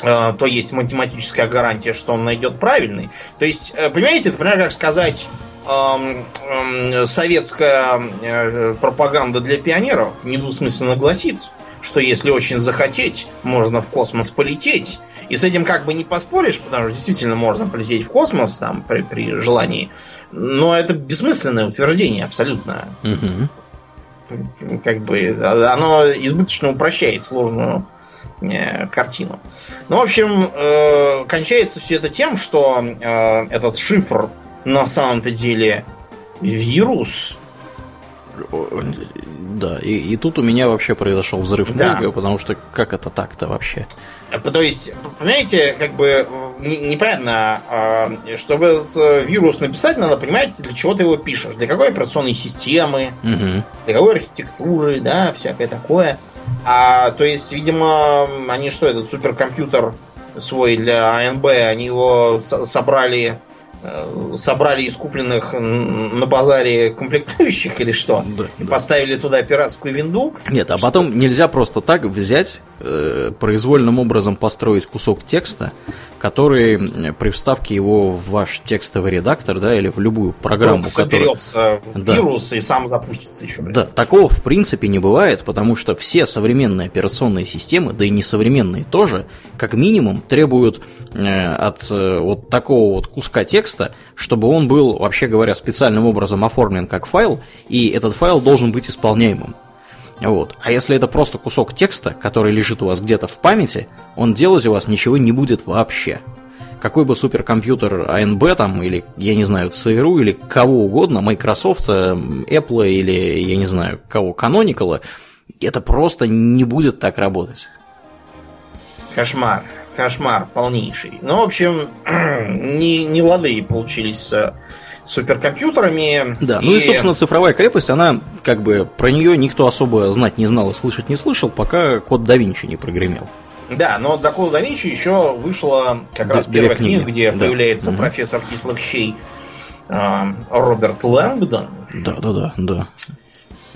то есть математическая гарантия, что он найдет правильный. То есть, э, понимаете, это, например, как сказать, эм, эм, советская э, пропаганда для пионеров недвусмысленно гласит, что если очень захотеть, можно в космос полететь. И с этим как бы не поспоришь, потому что действительно можно полететь в космос там при, при желании. Но это бессмысленное утверждение абсолютно. Угу. Как бы оно избыточно упрощает сложную Э, картину. Ну, в общем, э, кончается все это тем, что э, этот шифр на самом-то деле вирус. Да, и, и тут у меня вообще произошел взрыв да. мозга, потому что как это так-то вообще? То есть, понимаете, как бы непонятно, чтобы этот вирус написать, надо понимать, для чего ты его пишешь, для какой операционной системы, угу. для какой архитектуры, да, всякое такое. А, то есть, видимо, они что, этот суперкомпьютер свой для АНБ, они его собрали собрали из купленных на базаре комплектующих или что? Да, и да. поставили туда пиратскую винду? Нет, а потом нельзя просто так взять, э, произвольным образом построить кусок текста, который при вставке его в ваш текстовый редактор, да, или в любую программу, соберется которая... в вирус да. и сам запустится еще. Блин. Да, такого в принципе не бывает, потому что все современные операционные системы, да и несовременные тоже, как минимум требуют э, от э, вот такого вот куска текста, чтобы он был, вообще говоря, специальным образом оформлен как файл, и этот файл должен быть исполняемым. Вот. А если это просто кусок текста, который лежит у вас где-то в памяти, он делать у вас ничего не будет вообще. Какой бы суперкомпьютер ANB там, или, я не знаю, CRU, или кого угодно, Microsoft, э, Apple, или, я не знаю, кого, Canonical, это просто не будет так работать. Кошмар, кошмар полнейший. Ну, в общем, не, не лады получились с суперкомпьютерами. Да, и... ну и, собственно, цифровая крепость, она как бы про нее никто особо знать не знал и слышать не слышал, пока код да Винчи не прогремел. Да, но до кода да Винчи еще вышла как раз первая книга, где да. появляется угу. профессор кислых щей э, Роберт Лэнгдон. Да, да, да, да.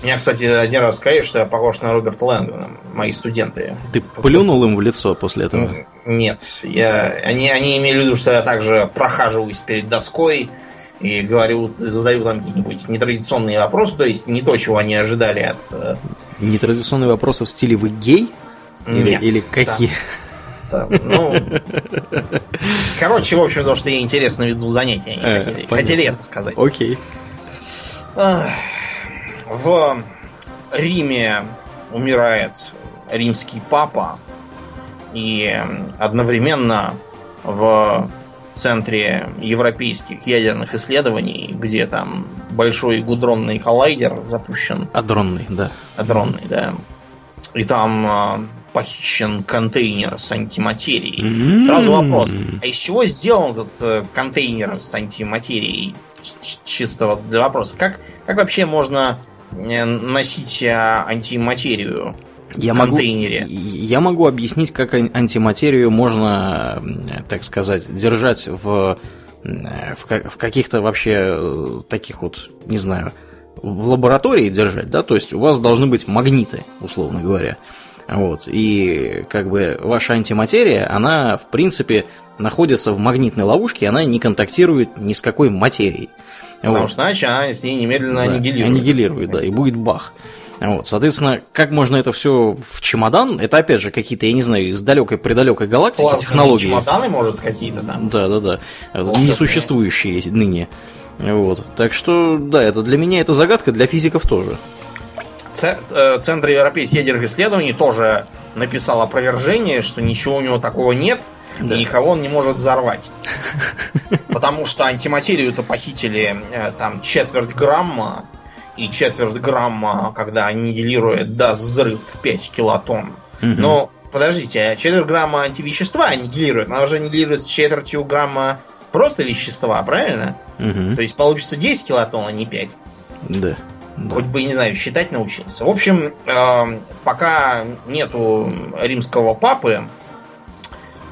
Меня, кстати, один раз сказали, что я похож на Роберта Лэнгдона, мои студенты. Ты плюнул им в лицо после этого? Нет, я, они, они имели в виду, что я также прохаживаюсь перед доской, и говорю, задаю там какие-нибудь нетрадиционные вопросы, то есть не то, чего они ожидали от... Э, нетрадиционные вопросы в стиле «Вы гей?» Или, Нет, или какие? Да, ну, короче, в общем, то, что ей интересно веду занятия, они э, хотели, хотели это сказать. Окей. В Риме умирает римский папа, и одновременно в центре европейских ядерных исследований, где там большой гудронный коллайдер запущен. Адронный, да. Адронный, да. И там э, похищен контейнер с антиматерией. Mm-hmm. Сразу вопрос, а из чего сделан этот э, контейнер с антиматерией? Чисто вот для вопроса. Как, как вообще можно носить э, антиматерию? я контейнере. Могу, я могу объяснить, как антиматерию можно, так сказать, держать в, в, в каких-то вообще э, таких вот, не знаю, в лаборатории держать, да, то есть у вас должны быть магниты, условно говоря. Вот. И как бы ваша антиматерия, она, в принципе, находится в магнитной ловушке, она не контактирует ни с какой материей. Потому вот. что иначе она с ней немедленно да, аннигилирует. Аннигилирует, да, и будет бах. Вот, соответственно, как можно это все в чемодан? Это опять же какие-то, я не знаю, из далекой-предалекой галактики Классные технологии. чемоданы, может, какие-то там. Да, да, да. Несуществующие ныне. Вот. Так что, да, это для меня это загадка, для физиков тоже. Э, Центр европейских ядерных исследований тоже написал опровержение, что ничего у него такого нет, да. и никого он не может взорвать. Потому что антиматерию-то похитили э, там четверть грамма, и четверть грамма, когда аннигилирует, даст взрыв в 5 килотонн. Угу. Но подождите, а четверть грамма антивещества аннигилирует, она уже аннигилирует с четвертью грамма просто вещества, правильно? Угу. То есть получится 10 килотонн, а не 5. Да. Да. Хоть бы, не знаю, считать научился. В общем, э, пока нету римского папы,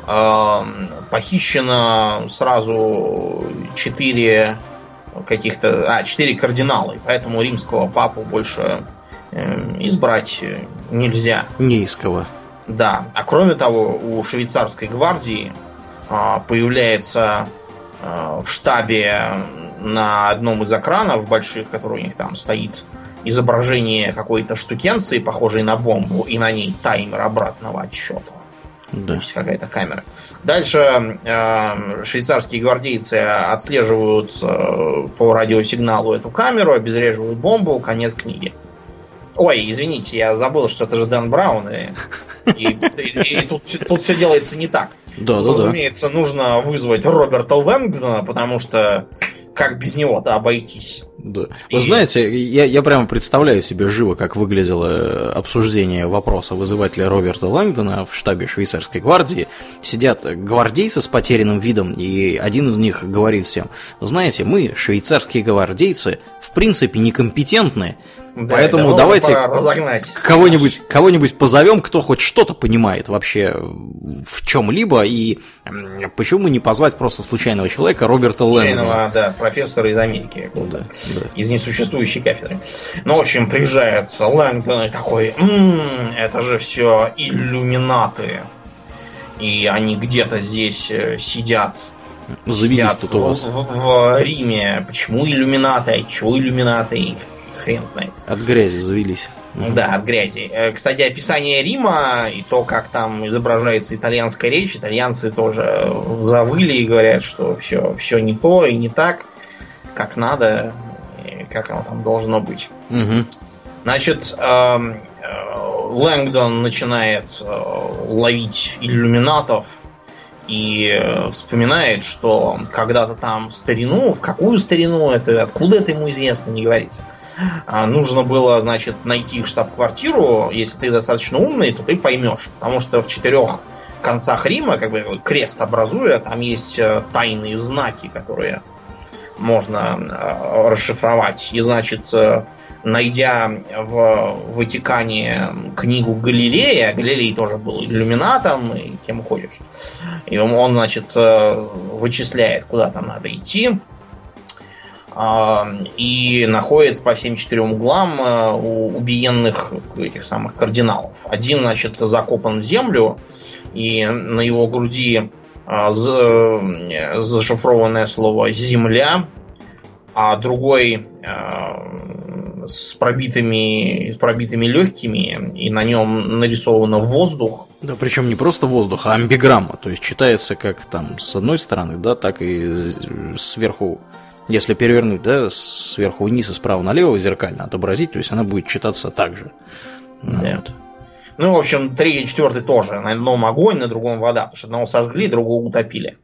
э, похищено сразу четыре каких-то... А, четыре кардинала, и поэтому римского папу больше э, избрать нельзя. Нейского. Да. А кроме того, у швейцарской гвардии э, появляется э, в штабе на одном из экранов больших, который у них там стоит, изображение какой-то штукенции, похожей на бомбу, и на ней таймер обратного отсчета. Да. То есть какая-то камера. Дальше э, швейцарские гвардейцы отслеживают э, по радиосигналу эту камеру, обезвреживают бомбу, конец книги. Ой, извините, я забыл, что это же Дэн Браун, и, и, и, и тут, тут все делается не так. Да, да, Разумеется, да. нужно вызвать Роберта Лэнгдона, потому что как без него-то обойтись. Да. И... Вы знаете, я, я прямо представляю себе живо, как выглядело э, обсуждение вопроса вызывателя Роберта Лэнгдона в штабе швейцарской гвардии. Сидят гвардейцы с потерянным видом, и один из них говорит всем, знаете, мы, швейцарские гвардейцы, в принципе некомпетентны, да, Поэтому давайте кого-нибудь кого-нибудь позовем, кто хоть что-то понимает вообще в чем-либо, и почему не позвать просто случайного человека Роберта случайного, Лэнгдона? да, профессора из Америки, да, да. из несуществующей кафедры. Ну, в общем, приезжает Лэнгдон и такой, м-м, это же все иллюминаты, и они где-то здесь э, сидят Завелись тут у вас. В, в, в Риме. Почему иллюминаты? А чего иллюминаты? Хрен знает. От грязи завелись. Да, от грязи. Э, кстати, описание Рима и то, как там изображается итальянская речь, итальянцы тоже завыли и говорят, что все, все не то и не так, как надо, как оно там должно быть. Угу. Значит, эм, э, Лэнгдон начинает э, ловить иллюминатов и вспоминает, что когда-то там в старину, в какую старину, это откуда это ему известно, не говорится. А, нужно было, значит, найти штаб-квартиру. Если ты достаточно умный, то ты поймешь. Потому что в четырех концах Рима, как бы крест образуя, там есть э, тайные знаки, которые можно э, расшифровать. И, значит, э, найдя в Ватикане книгу Галилея, Галилей тоже был иллюминатом и кем хочешь, и он, значит, вычисляет, куда там надо идти, и находит по всем четырем углам э, у убиенных этих самых кардиналов. Один, значит, закопан в землю, и на его груди э, зашифрованное слово «земля», а другой э, с пробитыми, с пробитыми легкими, и на нем нарисовано воздух. Да, причем не просто воздух, а амбиграмма, то есть читается как там с одной стороны, да, так и сверху если перевернуть, да, сверху вниз и справа налево зеркально отобразить, то есть она будет читаться так же. Да. Вот. Ну, в общем, третий четвертый тоже. На одном огонь, на другом вода. Потому что одного сожгли, другого утопили.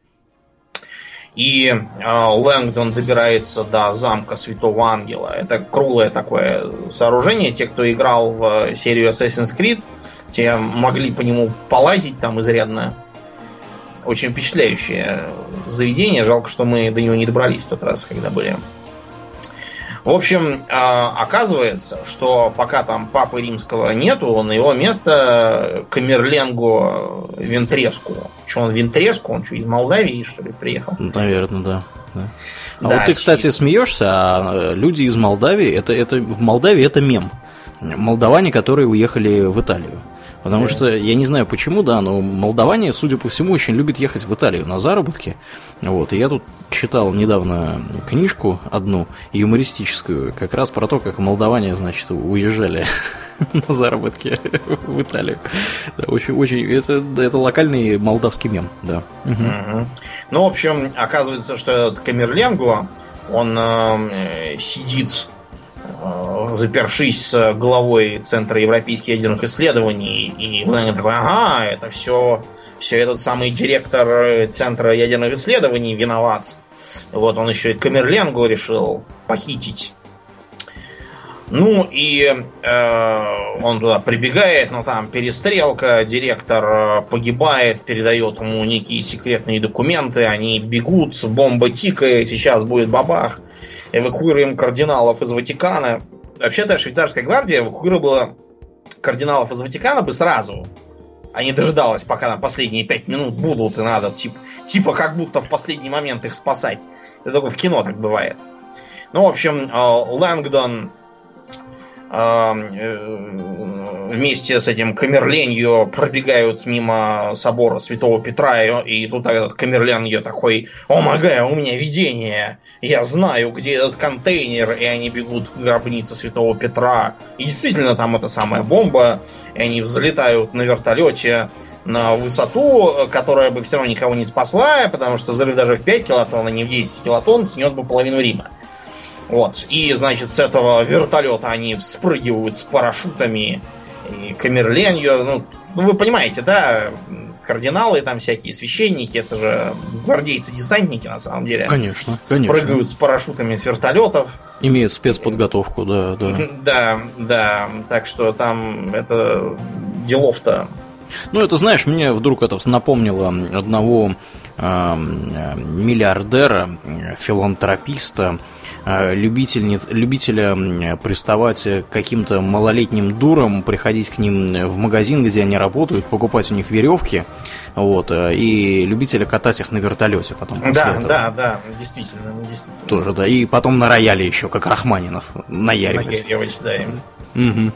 И э, Лэнгдон добирается до замка Святого Ангела. Это круглое такое сооружение. Те, кто играл в серию Assassin's Creed, те могли по нему полазить там изрядно. Очень впечатляющее заведение. Жалко, что мы до него не добрались в тот раз, когда были. В общем, а, оказывается, что пока там папы римского нету, на его место Камерленго Вентреску. Что он Вентреску? Он что, из Молдавии, что ли, приехал? Наверное, да. да. А да, вот ты, кстати, смеешься, а люди из Молдавии, это, это в Молдавии это мем. Молдаване, которые уехали в Италию. Потому да. что я не знаю почему, да, но молдаване, судя по всему, очень любят ехать в Италию на заработки. Вот, и я тут читал недавно книжку одну, юмористическую, как раз про то, как молдаване, значит, уезжали на заработки в Италию. Да, очень, очень, это, это локальный молдавский мем, да. Угу. Ну, в общем, оказывается, что этот Камерленгу, он э, сидит запершись с главой Центра европейских ядерных исследований, и Ленин такой, ага, это все, все этот самый директор Центра ядерных исследований виноват. Вот он еще и Камерленгу решил похитить. Ну и э, он туда прибегает, но там перестрелка, директор э, погибает, передает ему некие секретные документы, они бегут, бомба тикает, сейчас будет бабах эвакуируем кардиналов из Ватикана. Вообще-то швейцарская гвардия эвакуировала кардиналов из Ватикана бы сразу, а не дожидалась, пока на последние пять минут будут, и надо тип, типа как будто в последний момент их спасать. Это только в кино так бывает. Ну, в общем, э, Лэнгдон вместе с этим Камерленью пробегают мимо собора Святого Петра, и тут этот Камерлен ее такой, о мага, у меня видение, я знаю, где этот контейнер, и они бегут в гробницу Святого Петра, и действительно там эта самая бомба, и они взлетают на вертолете на высоту, которая бы все равно никого не спасла, потому что взрыв даже в 5 килотонн, а не в 10 килотонн снес бы половину Рима. Вот. И, значит, с этого вертолета они вспрыгивают с парашютами и камерленью. Ну, ну, вы понимаете, да, кардиналы там всякие, священники, это же гвардейцы-десантники на самом деле. Конечно, конечно. Прыгают с парашютами с вертолетов. Имеют спецподготовку, да, да. Да, да. Так что там это делов-то ну, это, знаешь, мне вдруг это напомнило одного э, миллиардера, филантрописта, Э, любитель, любителя приставать к каким-то малолетним дурам, приходить к ним в магазин, где они работают, покупать у них веревки, вот, э, и любителя катать их на вертолете потом. Да, этого. да, да, действительно, действительно. Тоже, да, и потом на рояле еще, как Рахманинов, наяривать. Наяривать, да, им. Угу.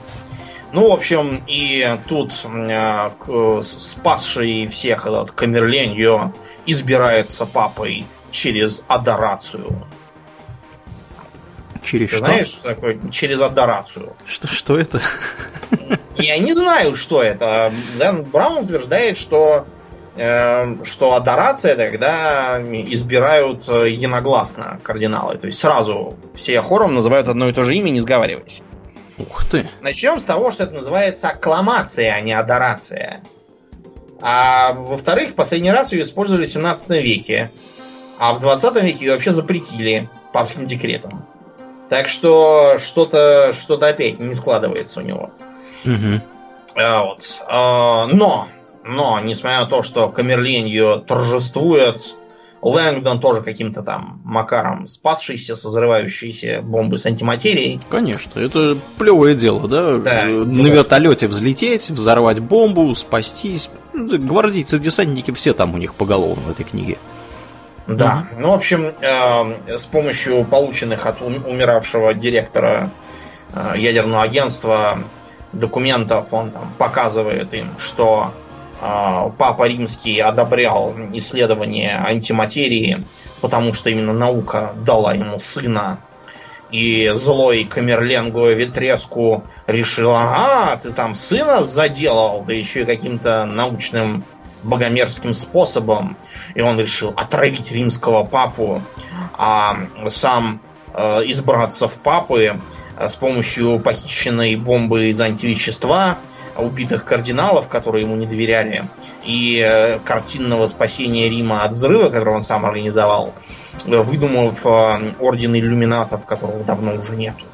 Ну, в общем, и тут э, спасший всех этот Камерленьо избирается папой через адорацию. Через Ты что? знаешь, что такое через адорацию? Что, что это? Я не знаю, что это. Дэн Браун утверждает, что э, что адорация это когда избирают э, единогласно кардиналы. То есть сразу все хором называют одно и то же имя, не сговариваясь. Ух ты. Начнем с того, что это называется аккламация, а не адорация. А во-вторых, последний раз ее использовали в 17 веке. А в 20 веке ее вообще запретили папским декретом. Так что что-то что опять не складывается у него. Угу. А, вот. А, но, но, несмотря на то, что Камерлинью торжествует, Лэнгдон тоже каким-то там макаром спасшийся со взрывающейся бомбы с антиматерией. Конечно, это плевое дело, да? да На дело... вертолете взлететь, взорвать бомбу, спастись. Гвардейцы-десантники все там у них поголовно в этой книге. Да. Mm-hmm. Ну, в общем, э, с помощью полученных от умиравшего директора э, ядерного агентства документов он там показывает им, что э, Папа Римский одобрял исследование антиматерии, потому что именно наука дала ему сына. И злой Камерленгу Ветреску решил, ага, ты там сына заделал, да еще и каким-то научным богомерзким способом, и он решил отравить римского папу, а сам э, избраться в папы э, с помощью похищенной бомбы из антивещества, убитых кардиналов, которые ему не доверяли, и э, картинного спасения Рима от взрыва, который он сам организовал, выдумав э, орден иллюминатов, которого давно уже нету.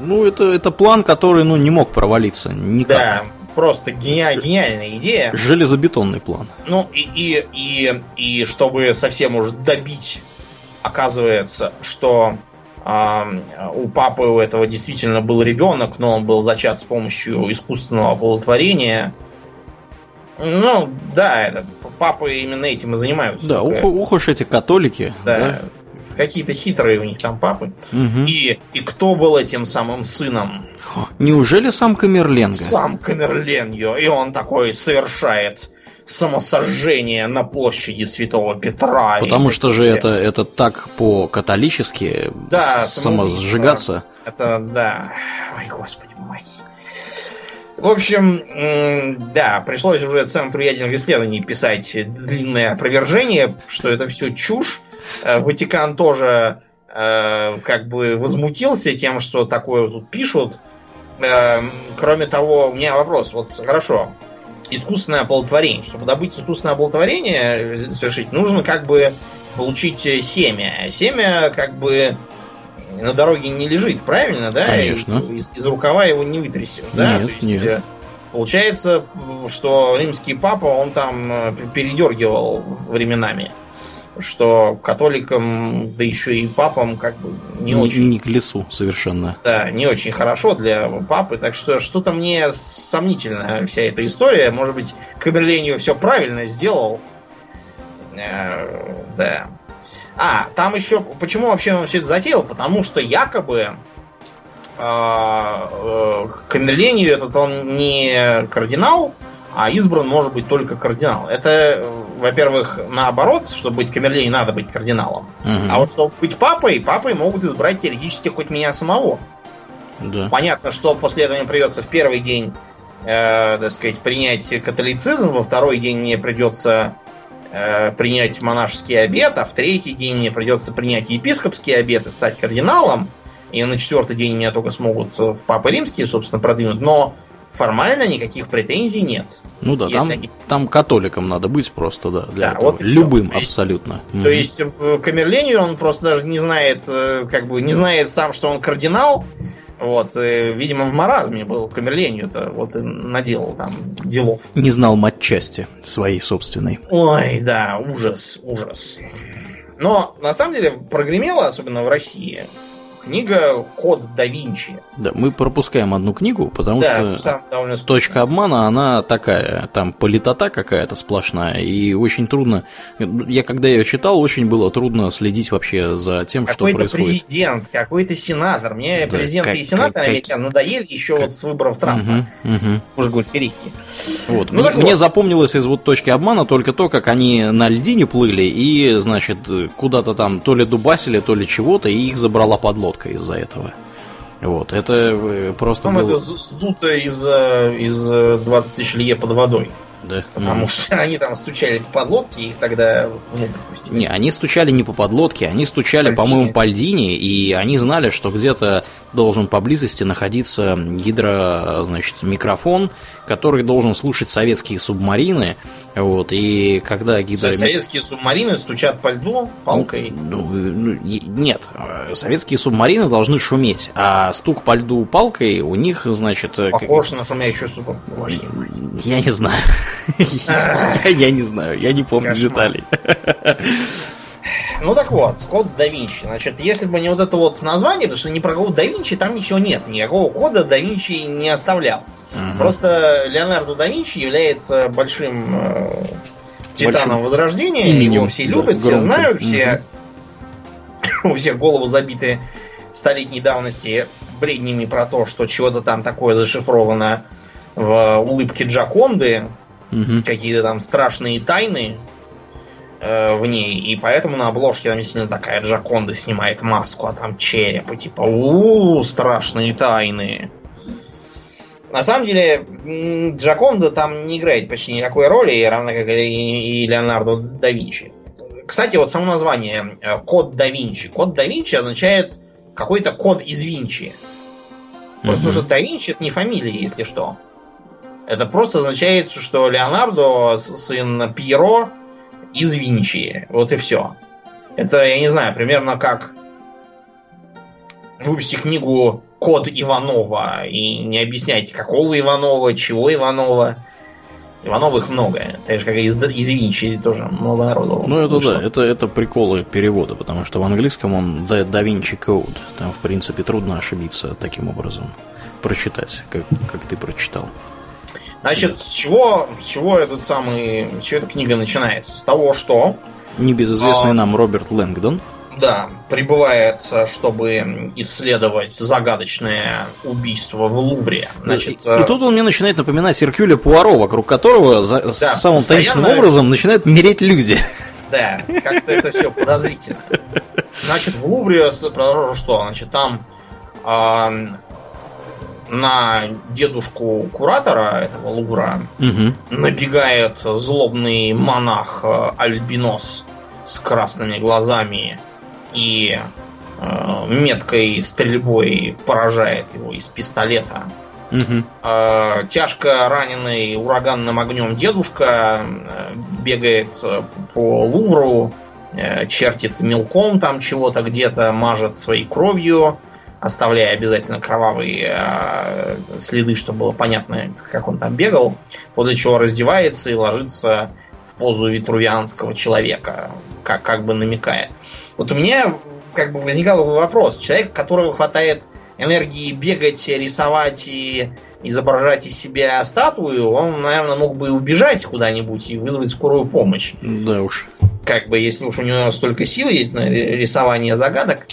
Ну, это, это план, который ну, не мог провалиться никак. Да, просто гениаль, гениальная идея. Железобетонный план. Ну, и, и, и, и чтобы совсем уже добить, оказывается, что у папы у этого действительно был ребенок, но он был зачат с помощью искусственного оплодотворения. Ну, да, это, папы именно этим и занимаются. Да, ух, ух уж эти католики. Да. да. Какие-то хитрые у них там папы. Угу. И, и кто был этим самым сыном? Неужели сам Камерленго? Сам Камерленго. И он такой совершает самосожжение на площади Святого Петра. Потому что же это, это так по-католически да, самосжигаться. Это, да. Ой, господи мой. В общем, да, пришлось уже Центру ядерных исследований писать длинное опровержение, что это все чушь. Э, Ватикан тоже э, как бы возмутился тем, что такое тут пишут. Э, кроме того, у меня вопрос. Вот хорошо, искусственное оплодотворение. Чтобы добыть искусственное оплодотворение, совершить, нужно как бы получить семя. Семя как бы на дороге не лежит, правильно, да? Конечно. Из, из рукава его не вытрясешь, да? Нет, То есть, нет. Получается, что римский папа, он там передергивал временами что католикам, да еще и папам, как бы не, не очень... Не к лесу совершенно. Да, не очень хорошо для папы, так что что-то мне сомнительно вся эта история. Может быть, Каберленью все правильно сделал. Э, да. А, там еще... Почему вообще он все это затеял? Потому что якобы э, э, Камерлению этот он не кардинал, а избран может быть только кардинал. Это, во-первых, наоборот, чтобы быть камерлей, надо быть кардиналом. Угу. А вот чтобы быть папой, папой могут избрать теоретически хоть меня самого. Да. Понятно, что после этого мне придется в первый день, э, так сказать, принять католицизм, во второй день мне придется э, принять монашеский обет, а в третий день мне придется принять епископский обет и стать кардиналом. И на четвертый день меня только смогут в папы римские, собственно, продвинуть. Но формально никаких претензий нет. Ну да, там, они... там католиком надо быть просто, да, для да, этого. Вот Любым то есть, абсолютно. То есть э, Камерлению он просто даже не знает, э, как бы не знает сам, что он кардинал. Вот, э, видимо, в маразме был Камерлению-то, вот и наделал там делов. Не знал матчасти своей собственной. Ой, да, ужас, ужас. Но на самом деле прогремело, особенно в России, книга Код да Винчи. Да, мы пропускаем одну книгу, потому да, что точка обмана, она такая, там политота какая-то сплошная, и очень трудно. Я когда ее читал, очень было трудно следить вообще за тем, какой что происходит. Какой-то президент, какой-то сенатор. Мне да, президенты как, и сенаторы как, как... надоели еще как... вот с выборов Трампа. Угу, угу. Уже говорит, перейти. Вот. Ну, мне, мне запомнилось из вот точки обмана только то, как они на льдине плыли и, значит, куда-то там то ли дубасили, то ли чего-то, и их забрала подлодка лодка из-за этого. Вот, это э, просто. Ну, было... это сдуто из, из 20 тысяч лье под водой. Да. Потому mm. что они там стучали по подлодке, их тогда внутрь пустили. Не, они стучали не по подлодке, они стучали, по-моему, по льдине, и они знали, что где-то должен поблизости находиться гидро, значит, микрофон, который должен слушать советские субмарины. Вот, и когда гидро... Советские субмарины стучат по льду палкой? Ну, ну, нет, советские субмарины должны шуметь, а стук по льду палкой у них, значит... Похож как... на шумящую субмарину. Я не знаю. Я не знаю, я не помню деталей. Ну так вот, код да Винчи. Значит, если бы не вот это вот название, потому что ни про код да Винчи там ничего нет. Никакого кода да Винчи не оставлял. Угу. Просто Леонардо да Винчи является большим э, титаном большим Возрождения. Именем, его все любят, да, все знают, все угу. у всех головы забиты столетней давности бреднями про то, что чего-то там такое зашифровано в улыбке Джаконды, угу. какие-то там страшные тайны э, в ней, и поэтому на обложке там действительно такая Джаконда снимает маску, а там череп, и типа, у, страшные тайны. На самом деле, Джаконда там не играет почти никакой роли, равно как и Леонардо да Винчи. Кстати, вот само название э, Код да Винчи. Код да Винчи означает какой-то код из Винчи. Просто потому что да Винчи это не фамилия, если что. Это просто означает, что Леонардо сын Пьеро из Винчи. Вот и все. Это, я не знаю, примерно как выпустить книгу Код Иванова и не объясняйте, какого Иванова, чего Иванова. Ивановых много. Так же, как и из, из Винчи тоже много народу. Ну, это вышло. да, это, это приколы перевода, потому что в английском он The Da Vinci Code. Там, в принципе, трудно ошибиться таким образом. Прочитать, как, как ты прочитал. Значит, с чего, с чего этот самый, с чего эта книга начинается? С того, что... Небезызвестный а, нам Роберт Лэнгдон да, прибывает, чтобы исследовать загадочное убийство в Лувре. Значит, и, и тут он мне начинает напоминать Серкюля Пуаро, вокруг которого за, да, самым таинственным образом начинают мереть люди. Да, как-то это все подозрительно. Значит, в Лувре что? Значит, там э, на дедушку куратора этого Лувра угу. набегает злобный монах э, Альбинос с красными глазами и э, меткой стрельбой поражает его из пистолета. Угу. Э, тяжко раненый ураганным огнем дедушка э, бегает э, по Лувру, чертит мелком там чего-то где-то, мажет своей кровью, оставляя обязательно кровавые э, следы, чтобы было понятно, как он там бегал. После чего раздевается и ложится в позу витрувианского человека, как, как бы намекая. Вот у меня как бы возникал вопрос. Человек, которого хватает энергии бегать, рисовать и изображать из себя статую, он, наверное, мог бы убежать куда-нибудь и вызвать скорую помощь. Да уж. Как бы, если уж у него столько сил есть на рисование загадок.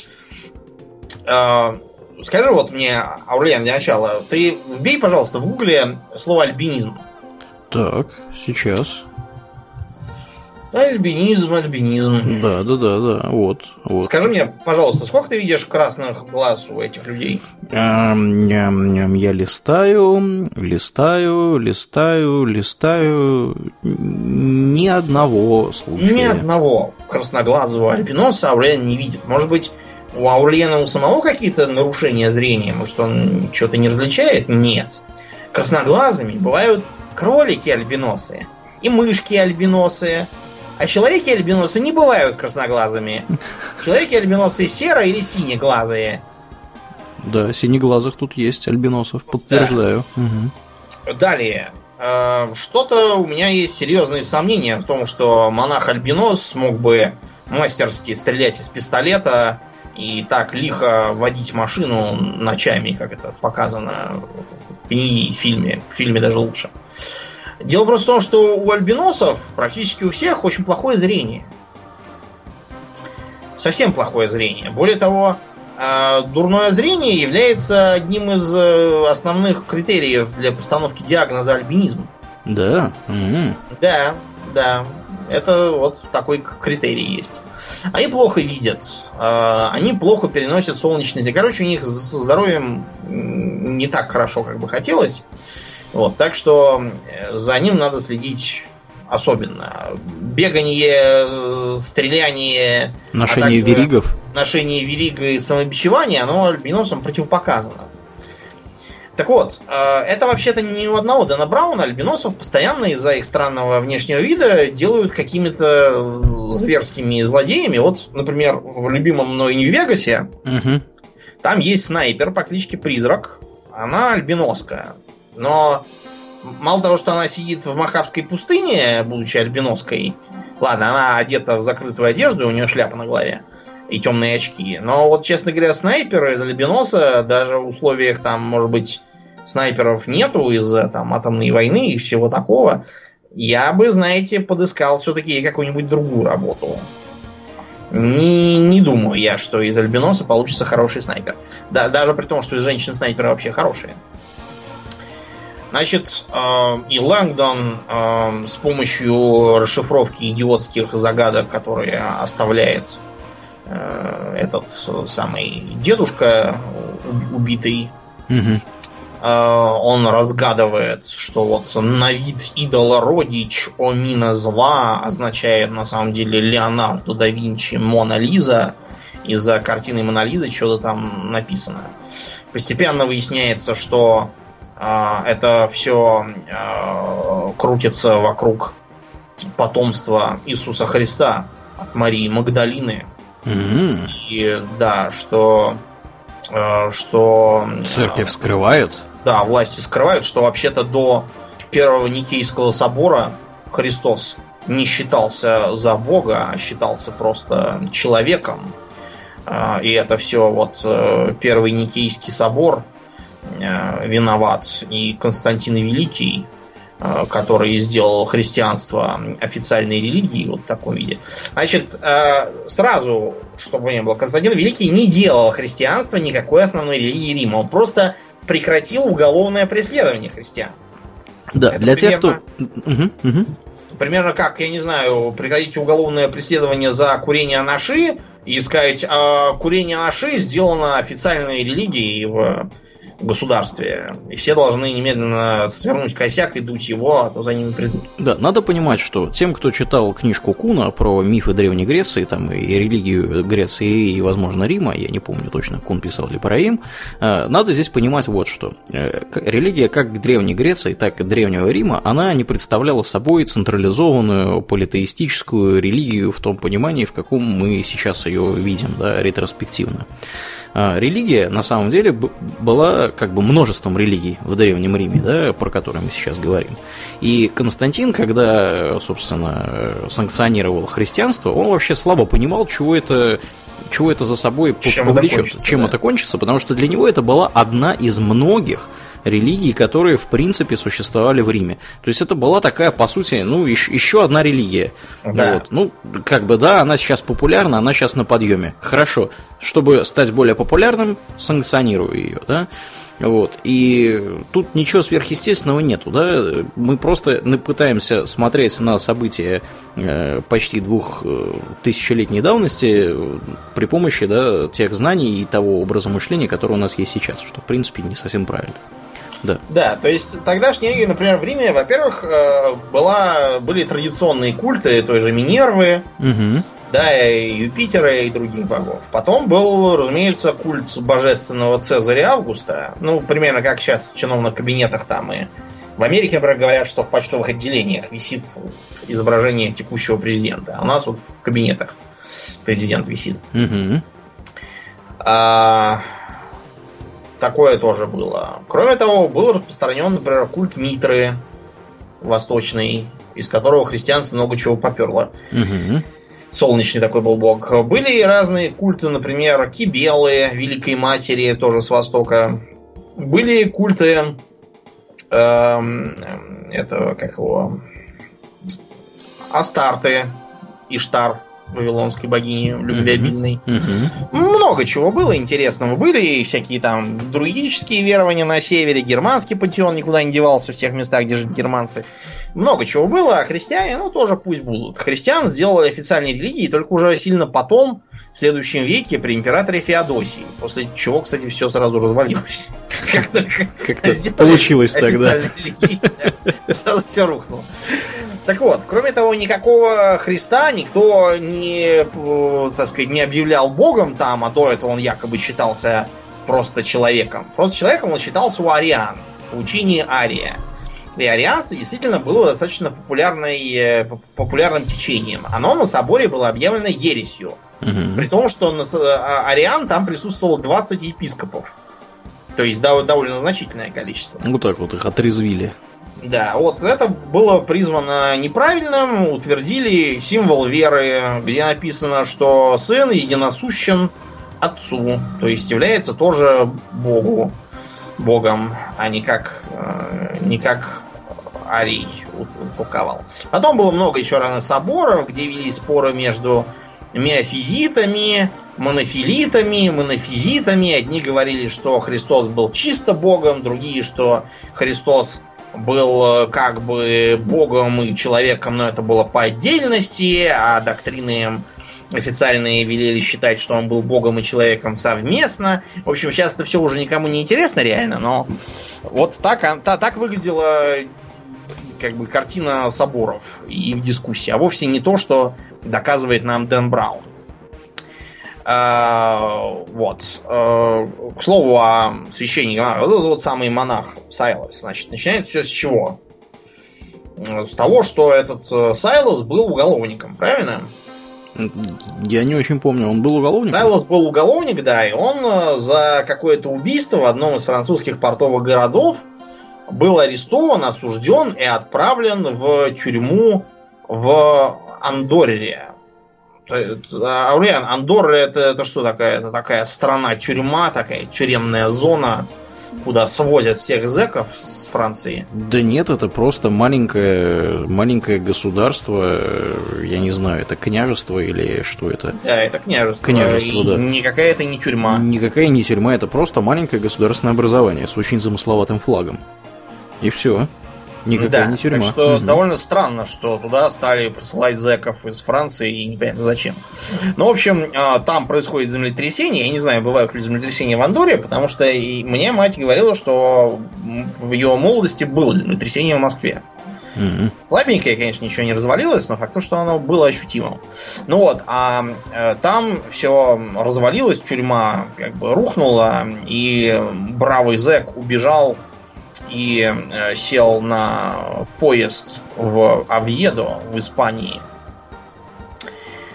А, скажи вот мне, Аурлиан, для начала, ты вбей, пожалуйста, в гугле слово альбинизм. Так, сейчас. Альбинизм, альбинизм. Да, да, да, да. Вот, вот. Скажи мне, пожалуйста, сколько ты видишь красных глаз у этих людей? Ням-ням, я листаю, листаю, листаю, листаю. Ни одного случая. Ни одного красноглазого альбиноса Аурлиен не видит. Может быть, у Аурлиена у самого какие-то нарушения зрения? Может, он что-то не различает? Нет. Красноглазыми бывают кролики-альбиносы и мышки-альбиносы, а человеки-альбиносы не бывают красноглазыми. Человеки-альбиносы серо- или синеглазые. Да, синеглазых тут есть альбиносов, подтверждаю. Да. Угу. Далее. Э, что-то у меня есть серьезные сомнения в том, что монах-альбинос смог бы мастерски стрелять из пистолета и так лихо водить машину ночами, как это показано в книге и фильме. В фильме даже лучше. Дело просто в том, что у альбиносов практически у всех очень плохое зрение. Совсем плохое зрение. Более того, э, дурное зрение является одним из э, основных критериев для постановки диагноза альбинизм. Да. Mm-hmm. Да, да. Это вот такой критерий есть. Они плохо видят. Э, они плохо переносят солнечность. Короче, у них со здоровьем не так хорошо, как бы хотелось. Вот, так что э, за ним надо следить особенно. Бегание, стреляние... Ношение а веригов. Ношение верига и самобичевание, оно альбиносам противопоказано. Так вот, э, это вообще-то не у одного Дэна Брауна. Альбиносов постоянно из-за их странного внешнего вида делают какими-то зверскими злодеями. Вот, например, в любимом мной Нью-Вегасе угу. там есть снайпер по кличке Призрак. Она альбиноска. Но мало того, что она сидит в Махавской пустыне, будучи альбиноской, ладно, она одета в закрытую одежду, у нее шляпа на голове и темные очки. Но вот, честно говоря, снайперы из альбиноса, даже в условиях там, может быть, снайперов нету из-за там атомной войны и всего такого, я бы, знаете, подыскал все-таки какую-нибудь другую работу. Не, не думаю я, что из альбиноса получится хороший снайпер. Да, даже при том, что из женщин снайперы вообще хорошие. Значит, э, и Лэнгдон э, с помощью расшифровки идиотских загадок, которые оставляет э, этот самый дедушка убитый, угу. Он разгадывает, что вот на вид идола родич Омина зла означает на самом деле Леонардо да Винчи Мона Лиза. Из-за картины Мона Лизы что-то там написано. Постепенно выясняется, что А, это все а, крутится вокруг потомства Иисуса Христа от Марии Магдалины. Mm-hmm. И да, что что церковь скрывает. Да, власти скрывают, что вообще-то до первого Никейского собора Христос не считался за Бога, а считался просто человеком. И это все вот э, первый Никейский собор Э, виноват и Константин Великий, э, который сделал христианство официальной религией вот в таком виде. Значит, сразу, чтобы не было, Константин Великий не делал христианство никакой основной религии Рима. Он просто прекратил уголовное преследование христиан. Да, Это для примерно, тех, кто... Угу, угу. Примерно как, я не знаю, прекратить уголовное преследование за курение анаши и сказать, а курение анаши сделано официальной религией в государстве. И все должны немедленно свернуть косяк и дуть его, а то за ними придут. Да, надо понимать, что тем, кто читал книжку Куна про мифы Древней Греции, там и религию Греции, и, возможно, Рима, я не помню точно, Кун писал ли про Рим, э, надо здесь понимать вот что. Э, религия как Древней Греции, так и Древнего Рима, она не представляла собой централизованную политеистическую религию в том понимании, в каком мы сейчас ее видим, да, ретроспективно. А, религия, на самом деле, была как бы множеством религий в Древнем Риме, да, про которые мы сейчас говорим. И Константин, когда, собственно, санкционировал христианство, он вообще слабо понимал, чего это чего это за собой чем повлечет, это чем да. это кончится, потому что для него это была одна из многих религий, которые, в принципе, существовали в Риме. То есть это была такая, по сути, ну, еще, еще одна религия. Да. Вот. Ну, как бы, да, она сейчас популярна, она сейчас на подъеме. Хорошо. Чтобы стать более популярным, санкционирую ее, да. Вот. И тут ничего сверхъестественного нету, да. Мы просто пытаемся смотреть на события э, почти двух э, тысячелетней давности э, при помощи да, тех знаний и того образа мышления, который у нас есть сейчас, что в принципе не совсем правильно. Да. Да, то есть тогдашняя религия, например, в Риме, во-первых, э, была, были традиционные культы той же Минервы, угу. да, и Юпитера и других богов. Потом был, разумеется, культ божественного Цезаря Августа. Ну, примерно как сейчас в чиновных кабинетах там и в Америке, например, говорят, что в почтовых отделениях висит изображение текущего президента. А у нас вот в кабинетах президент висит. Угу. А, Такое тоже было. Кроме того, был распространен, например, культ Митры восточный, из которого христианство много чего поперло. Угу. Солнечный такой был бог. Были разные культы, например, Кибелы, Великой Матери, тоже с Востока. Были культы э, этого, как его, Астарты, Иштар, вавилонской богини любвеобильной. Угу. Много чего было интересного. Были и всякие там друидические верования на севере, германский пантеон никуда не девался в тех местах, где жили германцы. Много чего было, а христиане, ну, тоже пусть будут. Христиан сделали официальной религией только уже сильно потом, в следующем веке, при императоре Феодосии. После чего, кстати, все сразу развалилось. Как только получилось тогда. Сразу все рухнуло. Так вот, кроме того, никакого Христа никто не, э, так сказать, не объявлял Богом там, а до этого он якобы считался просто человеком. Просто человеком он считался у ариан, в учении Ария. И арианство действительно было достаточно популярной, э, популярным течением. Оно на соборе было объявлено ересью. Угу. При том, что на а, ариан там присутствовало 20 епископов. То есть довольно значительное количество. Вот так вот их отрезвили. Да, вот это было призвано неправильным, утвердили символ веры, где написано, что сын единосущен отцу, то есть является тоже Богу, Богом, а не как, э, не как Арий толковал. Потом было много еще разных соборов, где вели споры между миофизитами, монофилитами, монофизитами. Одни говорили, что Христос был чисто Богом, другие, что Христос был э, как бы богом и человеком, но это было по отдельности, а доктрины официальные велели считать, что он был богом и человеком совместно. В общем, сейчас это все уже никому не интересно реально, но вот так, та, так выглядела как бы картина соборов и в дискуссии, а вовсе не то, что доказывает нам Дэн Браун. А, вот. А, к слову о священнике. Вот этот вот самый монах Сайлос. Значит, начинается все с чего? С того, что этот э, Сайлос был уголовником, правильно? Я не очень помню, он был уголовником? Сайлос был уголовник, да, и он э, за какое-то убийство в одном из французских портовых городов был арестован, осужден и отправлен в тюрьму в Андорре. Ауриан, Андорра это, это что такая? Это такая страна-тюрьма, такая тюремная зона, куда свозят всех зеков с Франции. Да нет, это просто маленькое, маленькое государство, я не знаю, это княжество или что это? Да, это княжество. Княжество, и да. Никакая это не тюрьма. Никакая не тюрьма, это просто маленькое государственное образование с очень замысловатым флагом. И все. Никакая да, не тюрьма. Так что угу. довольно странно, что туда стали посылать зэков из Франции и непонятно зачем. Ну, в общем, а, там происходит землетрясение. Я не знаю, бывают ли землетрясения в Андоре, потому что и мне мать говорила, что в ее молодости было землетрясение в Москве. Угу. Слабенькое, конечно, ничего не развалилось, но факт то, что оно было ощутимым. Ну вот, а э, там все развалилось, тюрьма как бы рухнула, и бравый зэк убежал и э, сел на поезд в Авьедо в Испании.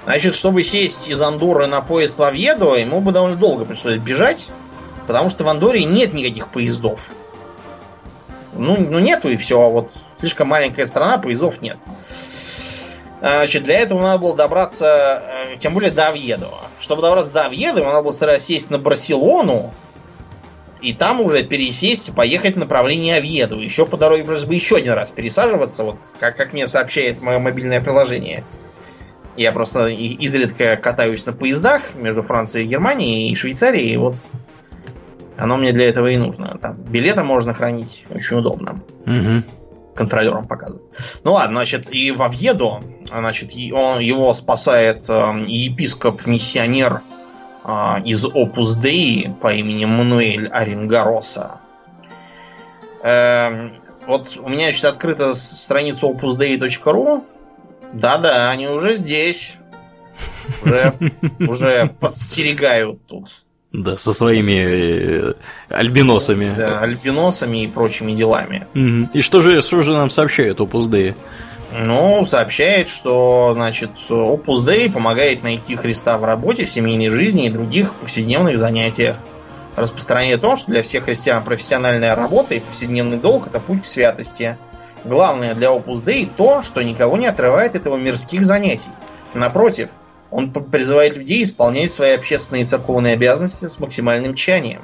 Значит, чтобы сесть из Андоры на поезд в Авьедо, ему бы довольно долго пришлось бежать, потому что в Андоре нет никаких поездов. Ну, ну нету и все. Вот слишком маленькая страна, поездов нет. Значит, для этого надо было добраться, э, тем более до Авьедо. Чтобы добраться до Авьедо, надо было сразу сесть на Барселону, и там уже пересесть, поехать в направлении Овьеду. Еще по дороге просто бы еще один раз пересаживаться, вот как, как мне сообщает мое мобильное приложение. Я просто изредка катаюсь на поездах между Францией и Германией и Швейцарией, и вот оно мне для этого и нужно. Там билеты можно хранить очень удобно. Угу. Контролерам показывать. Ну ладно, значит, и в Овьеду, значит, он, его спасает э, епископ-миссионер из Opus Dei по имени Мануэль Оренгароса. Эм, вот у меня сейчас открыта страница opusdei.ru. Да-да, они уже здесь. Уже, уже подстерегают тут. Да, со своими э, альбиносами. Да, альбиносами и прочими делами. И что же, что же нам сообщают Opus Dei? Ну, сообщает, что, значит, Opus Dei помогает найти Христа в работе, в семейной жизни и других повседневных занятиях. Распространяет то, что для всех христиан профессиональная работа и повседневный долг – это путь к святости. Главное для Opus Dei то, что никого не отрывает от его мирских занятий. Напротив, он призывает людей исполнять свои общественные и церковные обязанности с максимальным тщанием.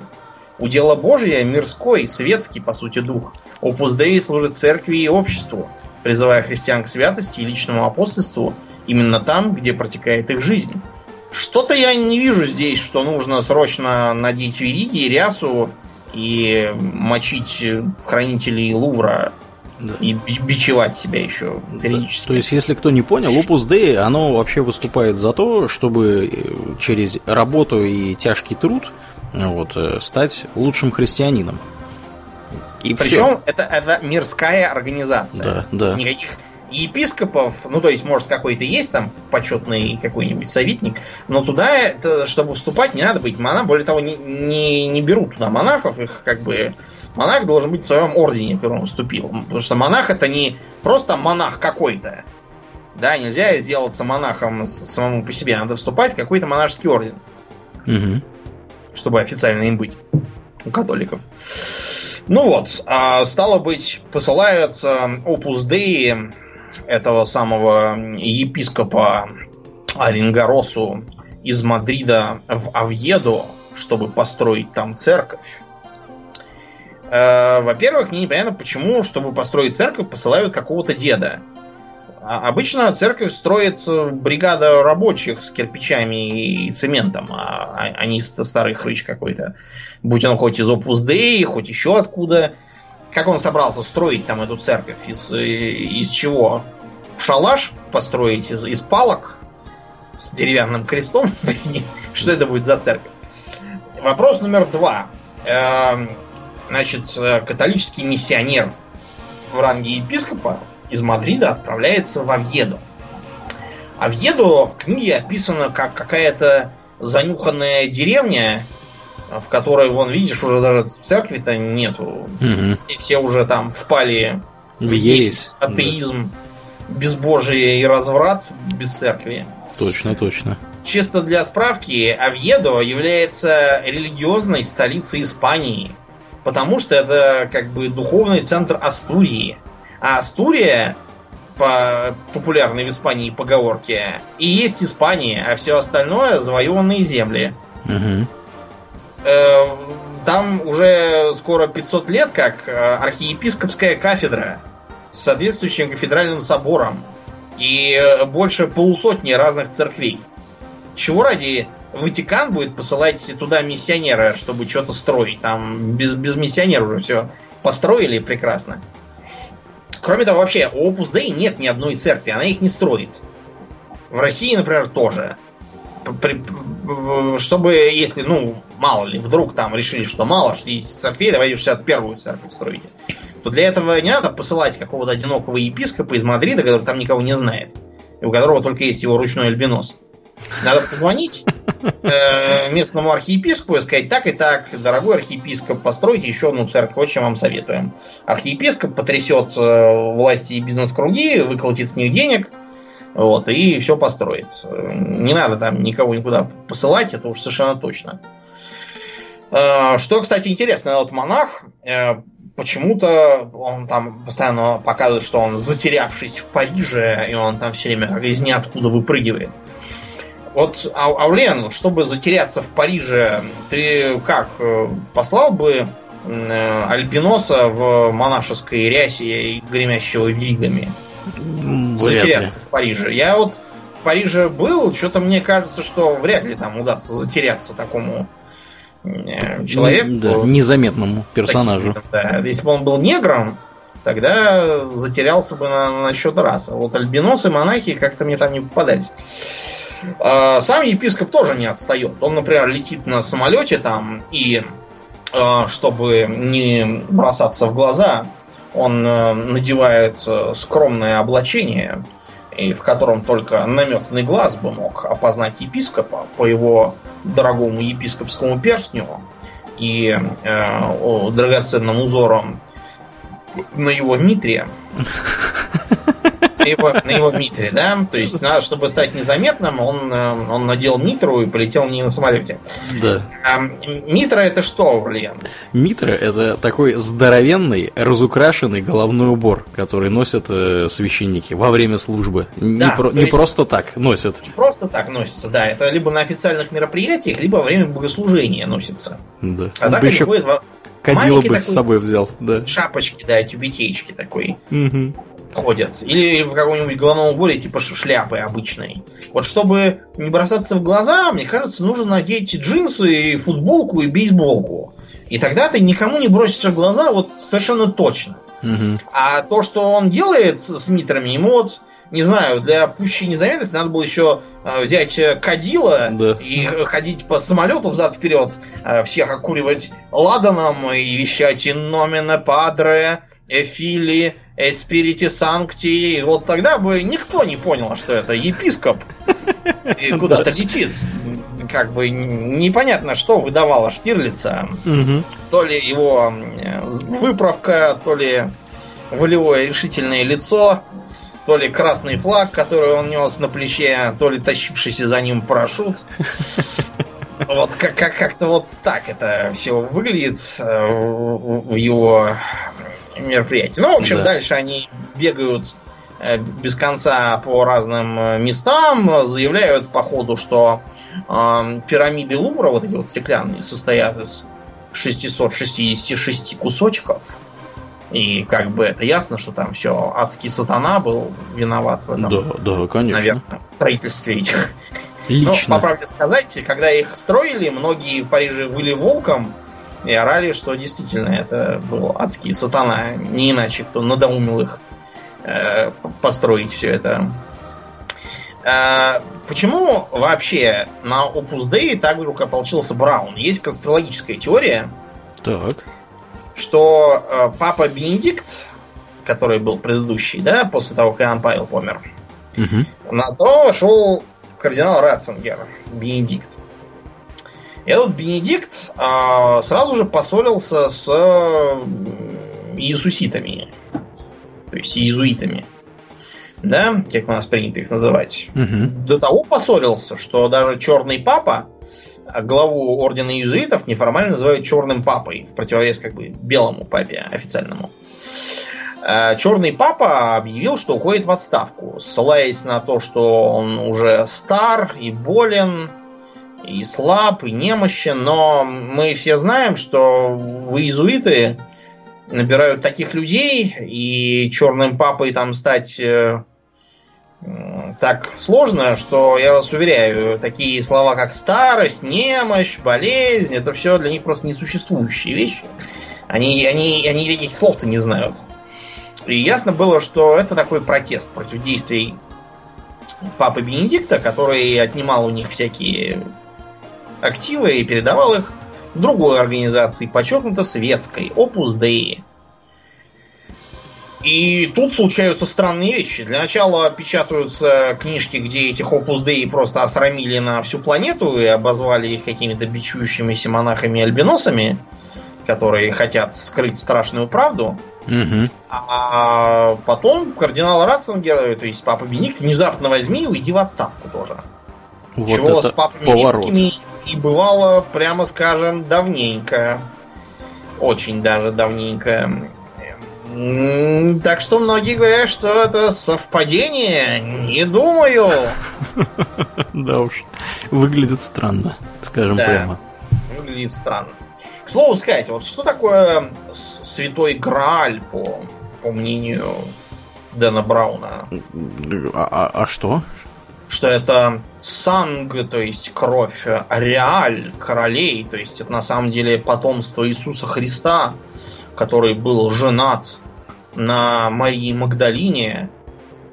Удела Божия мирской, светский, по сути, дух. Opus Dei служит церкви и обществу – призывая христиан к святости и личному апостольству именно там, где протекает их жизнь. Что-то я не вижу здесь, что нужно срочно надеть вериги, рясу и мочить хранителей Лувра да. и бичевать себя еще периодически. Да. То есть, если кто не понял, Opus Dei, оно вообще выступает за то, чтобы э, через работу и тяжкий труд вот, э, стать лучшим христианином. И Причем это, это мирская организация. Да, да. Никаких епископов, ну то есть, может, какой-то есть там почетный какой-нибудь советник, но туда, это, чтобы вступать, не надо быть монахом. Более того, не, не, не берут туда монахов, их как бы... Монах должен быть в своем ордене, в котором он вступил. Потому что монах это не просто монах какой-то. Да, нельзя сделаться монахом самому по себе. Надо вступать в какой-то монашеский орден. Угу. Чтобы официально им быть. У католиков. Ну вот, а, стало быть, посылают Opus Dei этого самого епископа Оренгоросу из Мадрида в Авьедо, чтобы построить там церковь. Э, во-первых, непонятно, почему, чтобы построить церковь, посылают какого-то деда. А обычно церковь строит бригада рабочих с кирпичами и цементом, а, а не старый хрыч какой-то. Будь он хоть из Opus Dei, хоть еще откуда. Как он собрался строить там эту церковь? Из, э, из чего? Шалаш построить из, из палок с деревянным крестом? Что это будет за церковь? Вопрос номер два. Эм, значит, э, католический миссионер в ранге епископа из Мадрида отправляется в Авьедо. Авьедо в книге описано как какая-то занюханная деревня, в которой, вон, видишь, уже даже церкви-то нету. Угу. Все, все уже там впали в ересь, атеизм, да. безбожие и разврат без церкви. Точно, точно. Чисто для справки, Авьедо является религиозной столицей Испании, потому что это как бы духовный центр Астурии. А Астурия, по популярной в Испании поговорке, и есть Испания, а все остальное завоеванные земли. Угу. Там уже скоро 500 лет как э, архиепископская кафедра с соответствующим кафедральным собором и э, больше полусотни разных церквей. Чего ради Ватикан будет посылать туда миссионера, чтобы что-то строить? Там без, без миссионера уже все построили прекрасно. Кроме того, вообще, у Opus Dei нет ни одной церкви, она их не строит. В России, например, тоже. Чтобы, если, ну, мало ли, вдруг там решили, что мало 60 церквей, давайте 61-ю церковь строите. То для этого не надо посылать какого-то одинокого епископа из Мадрида, который там никого не знает. И у которого только есть его ручной альбинос. Надо позвонить э, местному архиепископу и сказать, так и так, дорогой архиепископ, постройте еще одну церковь, очень вам советуем. Архиепископ потрясет э, власти и бизнес-круги, выколотит с них денег, вот, и все построит. Не надо там никого никуда посылать, это уж совершенно точно. Э, что, кстати, интересно, вот монах, почему-то он там постоянно показывает, что он затерявшись в Париже, и он там все время из ниоткуда выпрыгивает. Вот, Аулен, чтобы затеряться в Париже, ты как, э, послал бы э, Альбиноса в монашеской рясе и гремящего вигами? затеряться в Париже. Я вот в Париже был, что-то мне кажется, что вряд ли там удастся затеряться такому э, человеку. Да, незаметному персонажу. Таким, да. Если бы он был негром, тогда затерялся бы на, на счет раз. А вот альбиносы, монахи как-то мне там не попадались. А, сам епископ тоже не отстает. Он, например, летит на самолете там и а, чтобы не бросаться в глаза, он э, надевает э, скромное облачение, в котором только наметанный глаз бы мог опознать епископа по его дорогому епископскому перстню и э, драгоценным узором на его митре. на его, на его митре, да? То есть, надо, чтобы стать незаметным, он, э, он надел митру и полетел не на самолете. Да. А, митра это что, Валиан? Митра это такой здоровенный, разукрашенный головной убор, который носят э, священники во время службы. Да, не про, не просто так носят. Не просто так носится, да. Это либо на официальных мероприятиях, либо во время богослужения носится. Да. А так еще... Кадила бы с собой взял, да. Шапочки, да, тюбетейчики такой. Угу ходят. Или в каком-нибудь головном уборе, типа шляпы обычной. Вот чтобы не бросаться в глаза, мне кажется, нужно надеть джинсы, футболку и бейсболку. И тогда ты никому не бросишься в глаза вот совершенно точно. Угу. А то, что он делает с митрами, ему вот, не знаю, для пущей незаметности надо было еще э, взять кадила да. и ходить по самолету взад-вперед, э, всех окуривать ладаном и вещать «Номина падре», Эфили, Эспирити Санкти. Вот тогда бы никто не понял, что это епископ и куда-то летит. Как бы непонятно, что выдавало Штирлица. То ли его выправка, то ли волевое решительное лицо, то ли красный флаг, который он нес на плече, то ли тащившийся за ним парашют. Вот как- как- как-то вот так это все выглядит э, в его мероприятий. Ну, в общем, да. дальше они бегают э, без конца по разным э, местам, заявляют по ходу, что э, пирамиды Лувра, вот эти вот стеклянные, состоят из 666 кусочков. И как бы это ясно, что там все адский сатана был виноват в этом. Да, да, конечно. Наверное, в строительстве этих. Лично. Ну, по правде сказать, когда их строили, многие в Париже были волком, и орали, что действительно это был адский сатана, не иначе, кто надоумил их э, построить все это. Э, почему вообще на Opus Dei так вдруг ополчился Браун? Есть конспирологическая теория, так. что э, папа Бенедикт, который был предыдущий, да, после того, как Иоанн Павел помер, угу. на то шел кардинал Ратцингер, Бенедикт. Этот Бенедикт э, сразу же поссорился с э, иисуситами, то есть иезуитами, да, как у нас принято их называть. Угу. До того поссорился, что даже черный папа главу ордена иезуитов неформально называют черным папой, в противовес как бы белому папе официальному. Э, черный папа объявил, что уходит в отставку, ссылаясь на то, что он уже стар и болен, и слаб, и немощен, но мы все знаем, что в иезуиты набирают таких людей, и черным папой там стать э, так сложно, что я вас уверяю, такие слова, как старость, немощь, болезнь, это все для них просто несуществующие вещи. Они, они, они этих слов-то не знают. И ясно было, что это такой протест против действий папы Бенедикта, который отнимал у них всякие активы и передавал их другой организации, подчеркнуто светской, Opus Dei. И тут случаются странные вещи. Для начала печатаются книжки, где этих Opus Dei просто осрамили на всю планету и обозвали их какими-то бичующимися монахами-альбиносами, которые хотят скрыть страшную правду. Угу. А потом кардинал Ратцингер, то есть папа Бенедикт, внезапно возьми и уйди в отставку тоже. Вот Чего с папами Римскими и бывало, прямо скажем, давненько. Очень даже давненько. Так что многие говорят, что это совпадение. Не думаю. Да уж. Выглядит странно, скажем прямо. Выглядит странно. К слову сказать, вот что такое святой Грааль, по, по мнению Дэна Брауна? А, а, а что? Что это санг, то есть кровь, реаль королей, то есть это на самом деле потомство Иисуса Христа, который был женат на Марии Магдалине,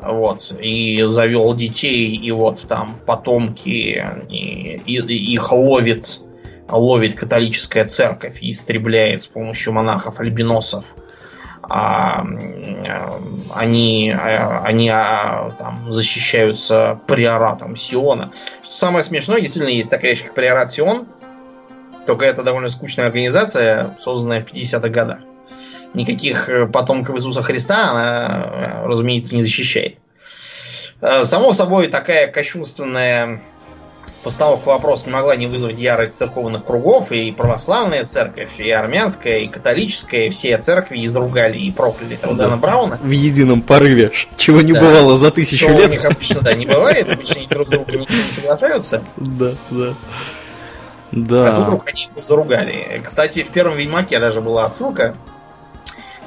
вот, и завел детей, и вот там потомки, и, и, их ловит, ловит католическая церковь и истребляет с помощью монахов-альбиносов. А, они, они а, там, защищаются приоратом Сиона. Что самое смешное, действительно есть такая вещь, как приорат Сион, только это довольно скучная организация, созданная в 50-х годах никаких э, потомков Иисуса Христа она, э, разумеется, не защищает. Э, само собой, такая кощунственная постановка вопроса не могла не вызвать ярость церковных кругов, и православная церковь, и армянская, и католическая, и все церкви изругали и прокляли этого да. Брауна. В едином порыве, чего не да. бывало за тысячу Чего лет. у них обычно да, не бывает, обычно они друг с другом ничего не соглашаются. Да, да. Да. А тут вдруг они его заругали. Кстати, в первом Ведьмаке даже была отсылка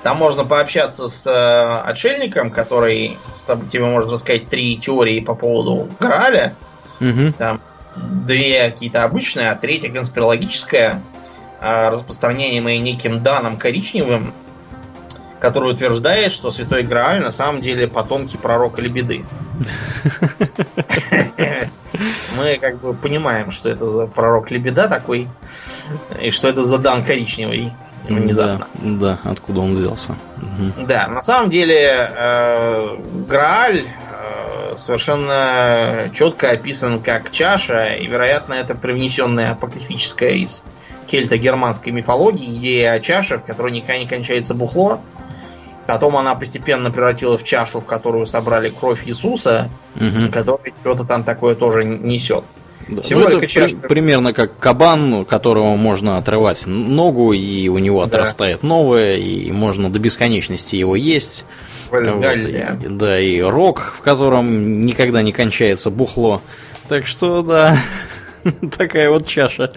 там можно пообщаться с э, отшельником, который с тобой, тебе может рассказать три теории по поводу Граля. Угу. Там две какие-то обычные, а третья конспирологическая, э, распространяемая неким Даном Коричневым, который утверждает, что Святой Грааль на самом деле потомки пророка Лебеды. Мы как бы понимаем, что это за пророк Лебеда такой, и что это за Дан Коричневый внезапно. Да, да, откуда он взялся. Угу. Да, на самом деле э, Грааль совершенно четко описан как чаша, и, вероятно, это привнесенная апокрифическая из кельто-германской мифологии идея о чаше, в которой никогда не кончается бухло. Потом она постепенно превратилась в чашу, в которую собрали кровь Иисуса, угу. который что-то там такое тоже несет. Да. Всего ну, это часто... при, примерно как кабан, которого можно отрывать ногу, и у него отрастает да. новое, и можно до бесконечности его есть. Вот, и, да, и рог, в котором никогда не кончается бухло. Так что, да, такая вот чаша.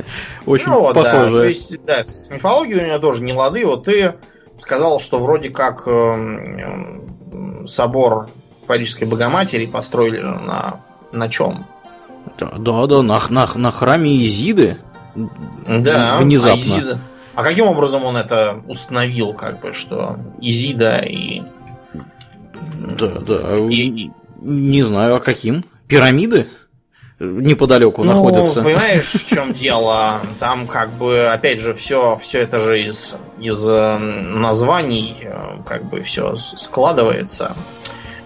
Очень ну, похожая. Да, то есть, да, с мифологией у нее тоже не лады. Вот ты сказал, что вроде как э, собор Парижской Богоматери построили же на, на чем? Да, да, да на, на, на храме Изиды. Да, внезапно. А, Изида. а каким образом он это установил, как бы, что Изида и. Да, да. И... Не знаю, а каким? Пирамиды? неподалеку ну, находятся. Понимаешь, в чем дело? Там как бы, опять же, все, все это же из, из э, названий э, как бы все складывается.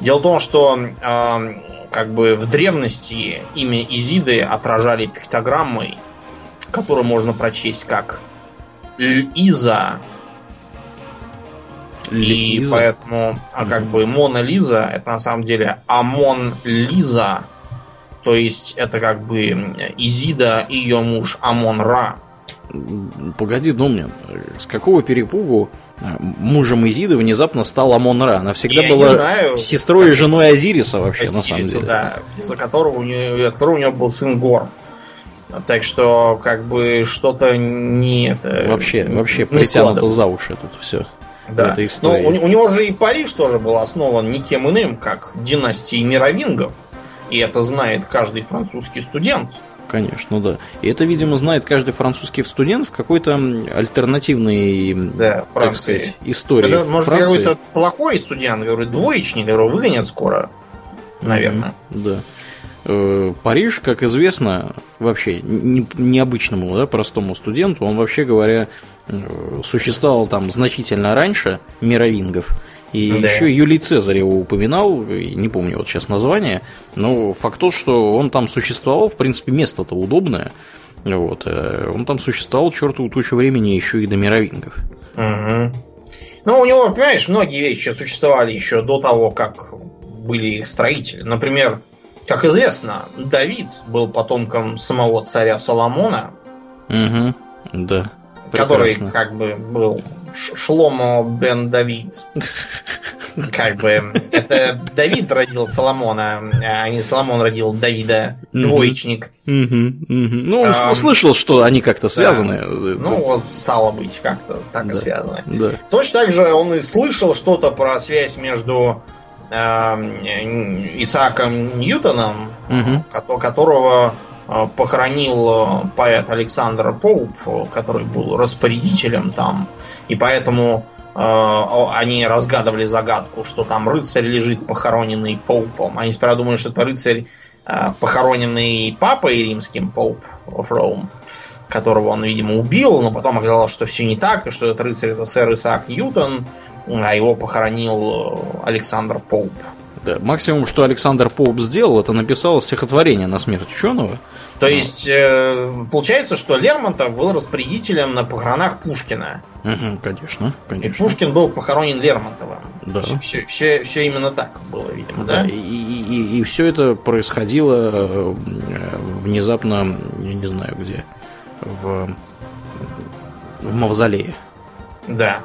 Дело в том, что э, как бы в древности имя Изиды отражали пиктограммой которую можно прочесть как Иза. И поэтому, а как бы Мона Лиза, это на самом деле Амон Лиза. То есть это как бы Изида и ее муж Амон Ра. Погоди, ну мне, с какого перепугу э, мужем Изиды внезапно стал Амон Ра? Она всегда Я была знаю, сестрой как... и женой Азириса вообще, Азириса, на самом деле. Да, из-за которого у нее, которого у нее был сын Горм. Так что, как бы, что-то не это. Вообще, вообще не притянуто за уши тут все. Да. Но у, у него же и Париж тоже был основан никем иным, как династией мировингов. И это знает каждый французский студент. Конечно, да. И это, видимо, знает каждый французский студент в какой-то альтернативной, да, так сказать, истории. Это, может, какой-то плохой студент, говорю, двоечник, говорю, выгонят скоро, наверное. Да. Э, Париж, как известно, вообще необычному, да, простому студенту, он вообще говоря э, существовал там значительно раньше мировингов. И да. еще Юлий Цезарь его упоминал, не помню вот сейчас название, но факт тот, что он там существовал, в принципе, место-то удобное. Вот, э, он там существовал чертову тучу времени еще и до мировингов. Угу. Ну, у него, понимаешь, многие вещи существовали еще до того, как были их строители. Например, как известно, Давид был потомком самого царя Соломона. Угу, да. Который как бы был Шломо бен Давид. Как бы это Давид родил Соломона, а не Соломон родил Давида, двоечник. Ну, он слышал, что они как-то связаны. Ну, вот стало быть, как-то так и связаны. Точно так же он и слышал что-то про связь между Исааком Ньютоном, угу. которого э, похоронил э, поэт Александр Поуп, который был распорядителем там, и поэтому э, они разгадывали загадку, что там рыцарь лежит похороненный Поупом. Они сперва думали, что это рыцарь, похороненный папой римским, Поуп of Rome, которого он, видимо, убил, но потом оказалось, что все не так, и что этот рыцарь это сэр Исаак Ньютон, а его похоронил э, Александр Поуп. Да, максимум, что Александр Поуп сделал, это написал стихотворение на смерть ученого. То есть, э, получается, что Лермонтов был распорядителем на похоронах Пушкина. Угу, конечно, конечно. И Пушкин был похоронен Лермонтовым. Да. Все, все, все именно так было, видимо, да? да? И, и, и все это происходило э, внезапно, я не знаю где, в, в Мавзолее. Да.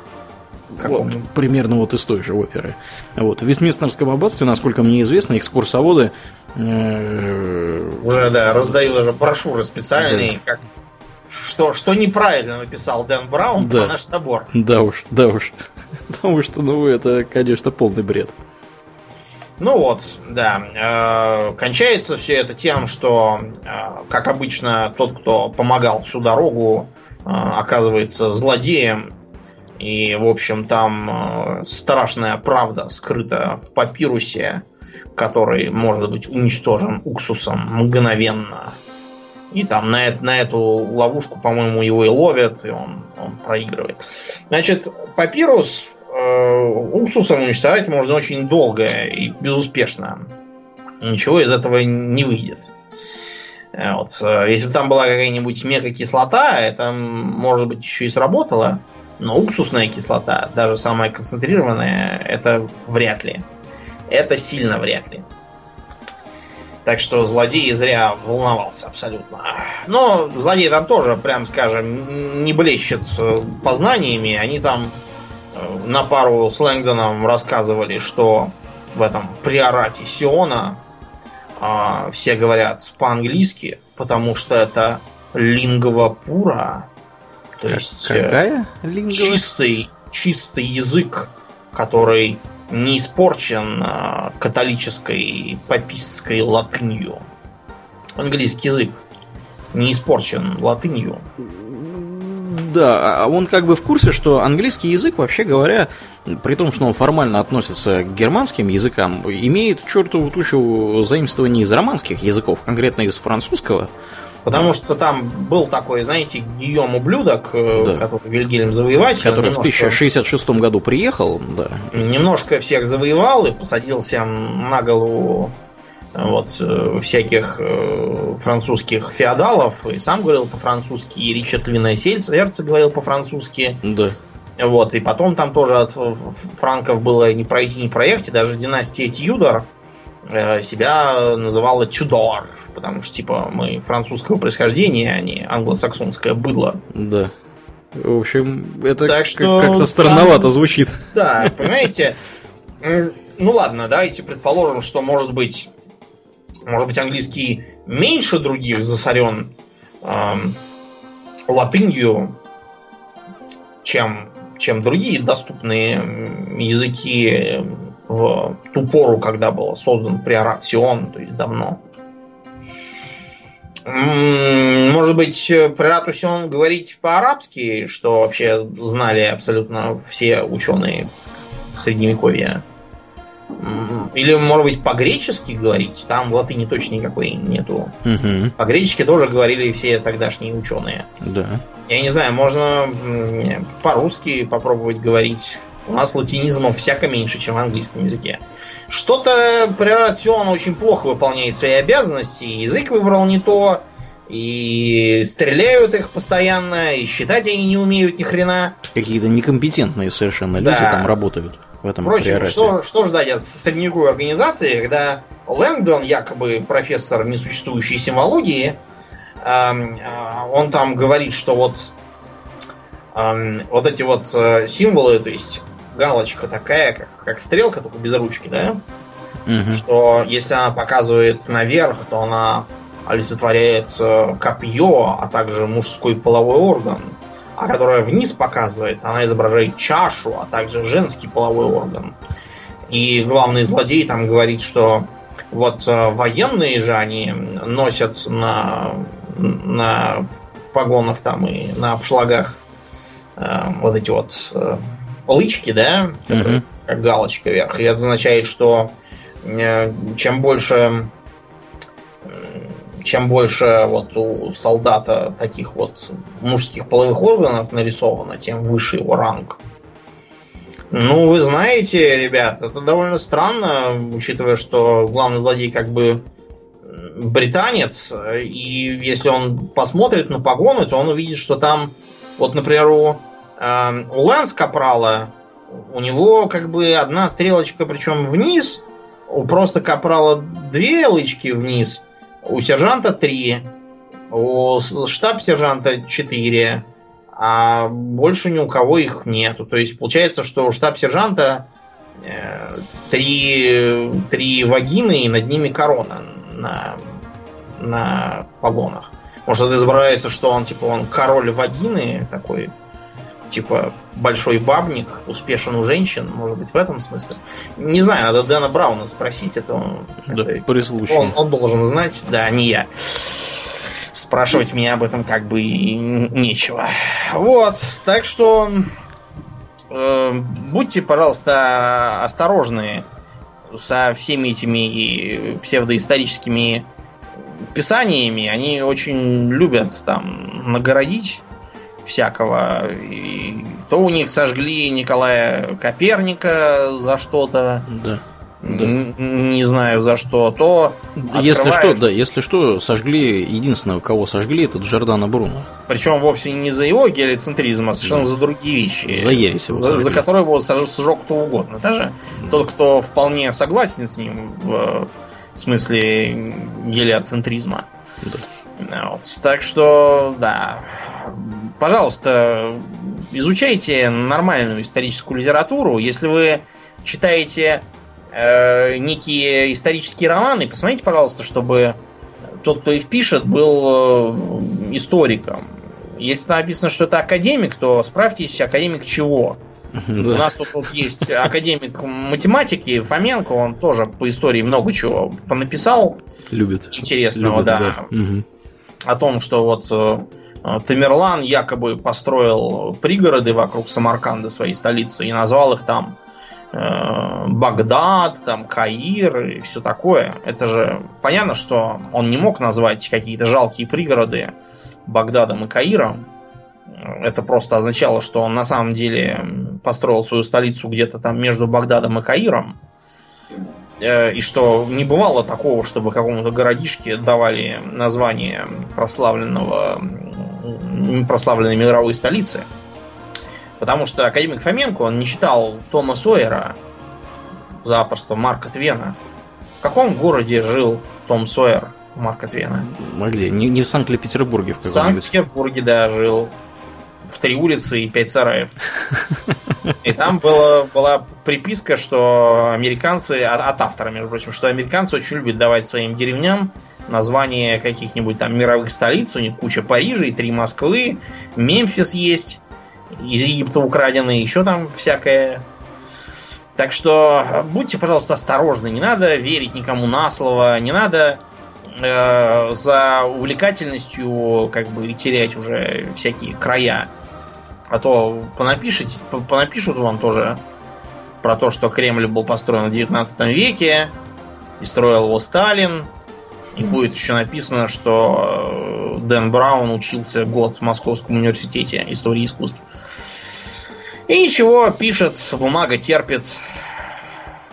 Вот, примерно вот из той же оперы. Вот. В Вестминстерском аббатстве, насколько мне известно, экскурсоводы э, уже, да, раздают даже брошюры специальные, да. как что, что неправильно написал Дэн Браун да. про наш собор. Да уж, да уж. Потому что, ну, это, конечно, полный бред. Ну вот, да. Э, кончается все это тем, что, э, как обычно, тот, кто помогал всю дорогу, э, оказывается злодеем и, в общем, там э, страшная правда скрыта в папирусе, который может быть уничтожен уксусом мгновенно. И там на, на эту ловушку, по-моему, его и ловят, и он, он проигрывает. Значит, папирус э, уксусом уничтожать можно очень долго и безуспешно. Ничего из этого не выйдет. Вот. Э, если бы там была какая-нибудь мегакислота, это, может быть, еще и сработало. Но уксусная кислота, даже самая концентрированная, это вряд ли. Это сильно вряд ли. Так что злодей зря волновался абсолютно. Но злодеи там тоже, прям скажем, не блещут познаниями. Они там э, на пару с Лэнгдоном рассказывали, что в этом приорате Сиона э, все говорят по-английски, потому что это лингва пура. То как, есть э, какая лингва? чистый, чистый язык, который не испорчен а, католической папистской латынью. Английский язык не испорчен латынью. Да, а он как бы в курсе, что английский язык, вообще говоря, при том, что он формально относится к германским языкам, имеет чертову тучу заимствований из романских языков, конкретно из французского. Потому что там был такой, знаете, Гийом ублюдок, э, да. который Вильгельм завоеватель. Который немножко, в 1066 году приехал, да. Немножко всех завоевал и посадил всем на голову вот всяких французских феодалов, и сам говорил по-французски, и Ричард Винесельц говорил по-французски. Да. Вот, и потом там тоже от франков было не пройти, не проехать, и даже династия Тьюдор себя называла Чудор, потому что, типа, мы французского происхождения, а не англосаксонское быдло. Да. В общем, это так что, как-то странновато там, звучит. Да, понимаете? Ну ладно, давайте предположим, что может быть, может быть английский меньше других засорен эм, латынью, чем, чем другие доступные языки в ту пору, когда был создан приорат Сион, то есть давно. Может быть, про Ратусион говорить по-арабски, что вообще знали абсолютно все ученые Средневековья. Или, может быть, по-гречески говорить. Там в латыни точно никакой нету. Угу. По-гречески тоже говорили все тогдашние ученые. Да. Я не знаю, можно по-русски попробовать говорить. У нас латинизмов всяко меньше, чем в английском языке. Что-то Прерацион очень плохо выполняет свои обязанности. Язык выбрал не то, и стреляют их постоянно, и считать они не умеют ни хрена. Какие-то некомпетентные совершенно люди да. там работают в этом Впрочем, что, что ждать от средневековой организации, когда Лэнгдон, якобы профессор несуществующей символогии, эм, э, он там говорит, что вот эм, вот эти вот э, символы, то есть галочка такая, как, как стрелка, только без ручки, да? Угу. Что если она показывает наверх, то она олицетворяет э, копье, а также мужской половой орган. А которая вниз показывает, она изображает чашу, а также женский половой орган. И главный злодей там говорит, что вот э, военные же они носят на, на погонах там и на обшлагах э, вот эти вот э, лычки, да, которые, mm-hmm. как галочка вверх. И это означает, что э, чем больше чем больше вот у солдата таких вот мужских половых органов нарисовано, тем выше его ранг. Ну, вы знаете, ребят, это довольно странно, учитывая, что главный злодей как бы британец, и если он посмотрит на погоны, то он увидит, что там, вот, например, у у Лэнс Капрала у него как бы одна стрелочка, причем вниз, у просто Капрала две лычки вниз, у сержанта три, у штаб-сержанта четыре, а больше ни у кого их нету. То есть получается, что у штаб-сержанта э, три, три вагины и над ними корона на, на погонах. Может, это изображается, что он типа он король вагины такой типа большой бабник, успешен у женщин, может быть, в этом смысле. Не знаю, надо Дэна Брауна спросить, это он. Да, это, при случае. Он, он должен знать, да, не я. Спрашивать меня об этом как бы и нечего. Вот, так что э, будьте, пожалуйста, осторожны со всеми этими псевдоисторическими писаниями. Они очень любят там нагородить всякого. И то у них сожгли Николая Коперника за что-то. Да. Да. Не знаю за что, то если что, да, если что, сожгли единственного, кого сожгли, это Джордана Бруно. Причем вовсе не за его гелиоцентризм, а совершенно да. за другие вещи. За ересь его за, за которые его сожег кто угодно. Даже да. тот, кто вполне согласен с ним в, в смысле гелиоцентризма. Да. Вот. Так что, да, пожалуйста, изучайте нормальную историческую литературу. Если вы читаете э, некие исторические романы, посмотрите, пожалуйста, чтобы тот, кто их пишет, был э, историком. Если написано, что это академик, то справьтесь, академик чего. Да. У нас тут вот есть академик математики Фоменко, он тоже по истории много чего понаписал. Любит. Интересного, Любит, да. да. Угу. О том, что вот э, Тамерлан якобы построил пригороды вокруг Самарканда, своей столицы, и назвал их там э, Багдад, там Каир и все такое. Это же понятно, что он не мог назвать какие-то жалкие пригороды Багдадом и Каиром. Это просто означало, что он на самом деле построил свою столицу где-то там между Багдадом и Каиром. Э, и что не бывало такого, чтобы какому-то городишке давали название прославленного, прославленной мировой столицы. Потому что академик Фоменко, он не читал Тома Сойера за авторство Марка Твена. В каком городе жил Том Сойер Марка Твена? А где? Не, не в Санкт-Петербурге в В Санкт-Петербурге, да, жил. В три улицы и пять сараев. И там было, была приписка, что американцы, от, от автора, между прочим, что американцы очень любят давать своим деревням названия каких-нибудь там мировых столиц. У них куча Парижа и три Москвы. Мемфис есть. Из Египта украденные. Еще там всякое. Так что будьте, пожалуйста, осторожны. Не надо верить никому на слово. Не надо э, за увлекательностью как бы терять уже всякие края. А то понапишите, понапишут вам тоже про то, что Кремль был построен в 19 веке, и строил его Сталин. И будет еще написано, что э, Дэн Браун учился год в Московском университете истории искусств. И ничего, пишет, бумага терпит.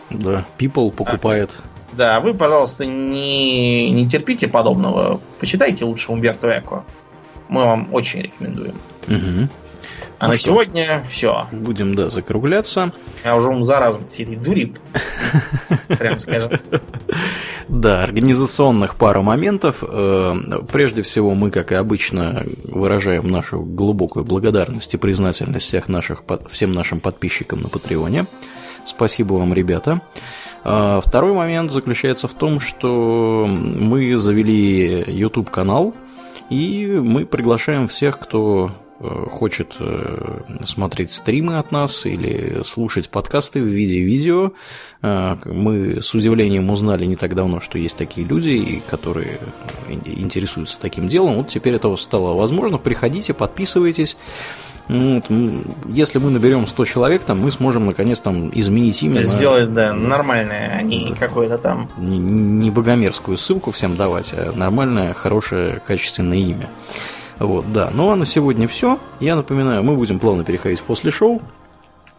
Да, people покупает. Да, вы, пожалуйста, не, не терпите подобного. Почитайте лучше Умберто Эко. Мы вам очень рекомендуем. Угу. А ну на что? сегодня все. Будем, да, закругляться. Я уже ум заразом всей этой дури. Прям скажем. Да, организационных пара моментов. Э, прежде всего, мы, как и обычно, выражаем нашу глубокую благодарность и признательность всех наших, всем нашим подписчикам на Патреоне. Спасибо вам, ребята. А второй момент заключается в том, что мы завели YouTube канал, и мы приглашаем всех, кто Э, хочет э, смотреть стримы от нас или слушать подкасты в виде видео, э, мы с удивлением узнали не так давно, что есть такие люди, которые интересуются таким делом. Вот теперь это стало возможно. Приходите, подписывайтесь. Ну, если мы наберем 100 человек, там мы сможем наконец там изменить имя. Сделать, да, нормальное, а не да. какое-то там. Не, не богомерзкую ссылку всем давать, а нормальное, хорошее, качественное имя. Вот, да. Ну а на сегодня все. Я напоминаю, мы будем плавно переходить после шоу.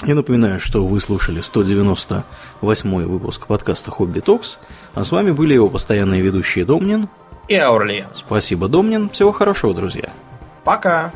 Я напоминаю, что вы слушали 198 выпуск подкаста «Хобби Токс», а с вами были его постоянные ведущие Домнин и Аурли. Спасибо, Домнин. Всего хорошего, друзья. Пока.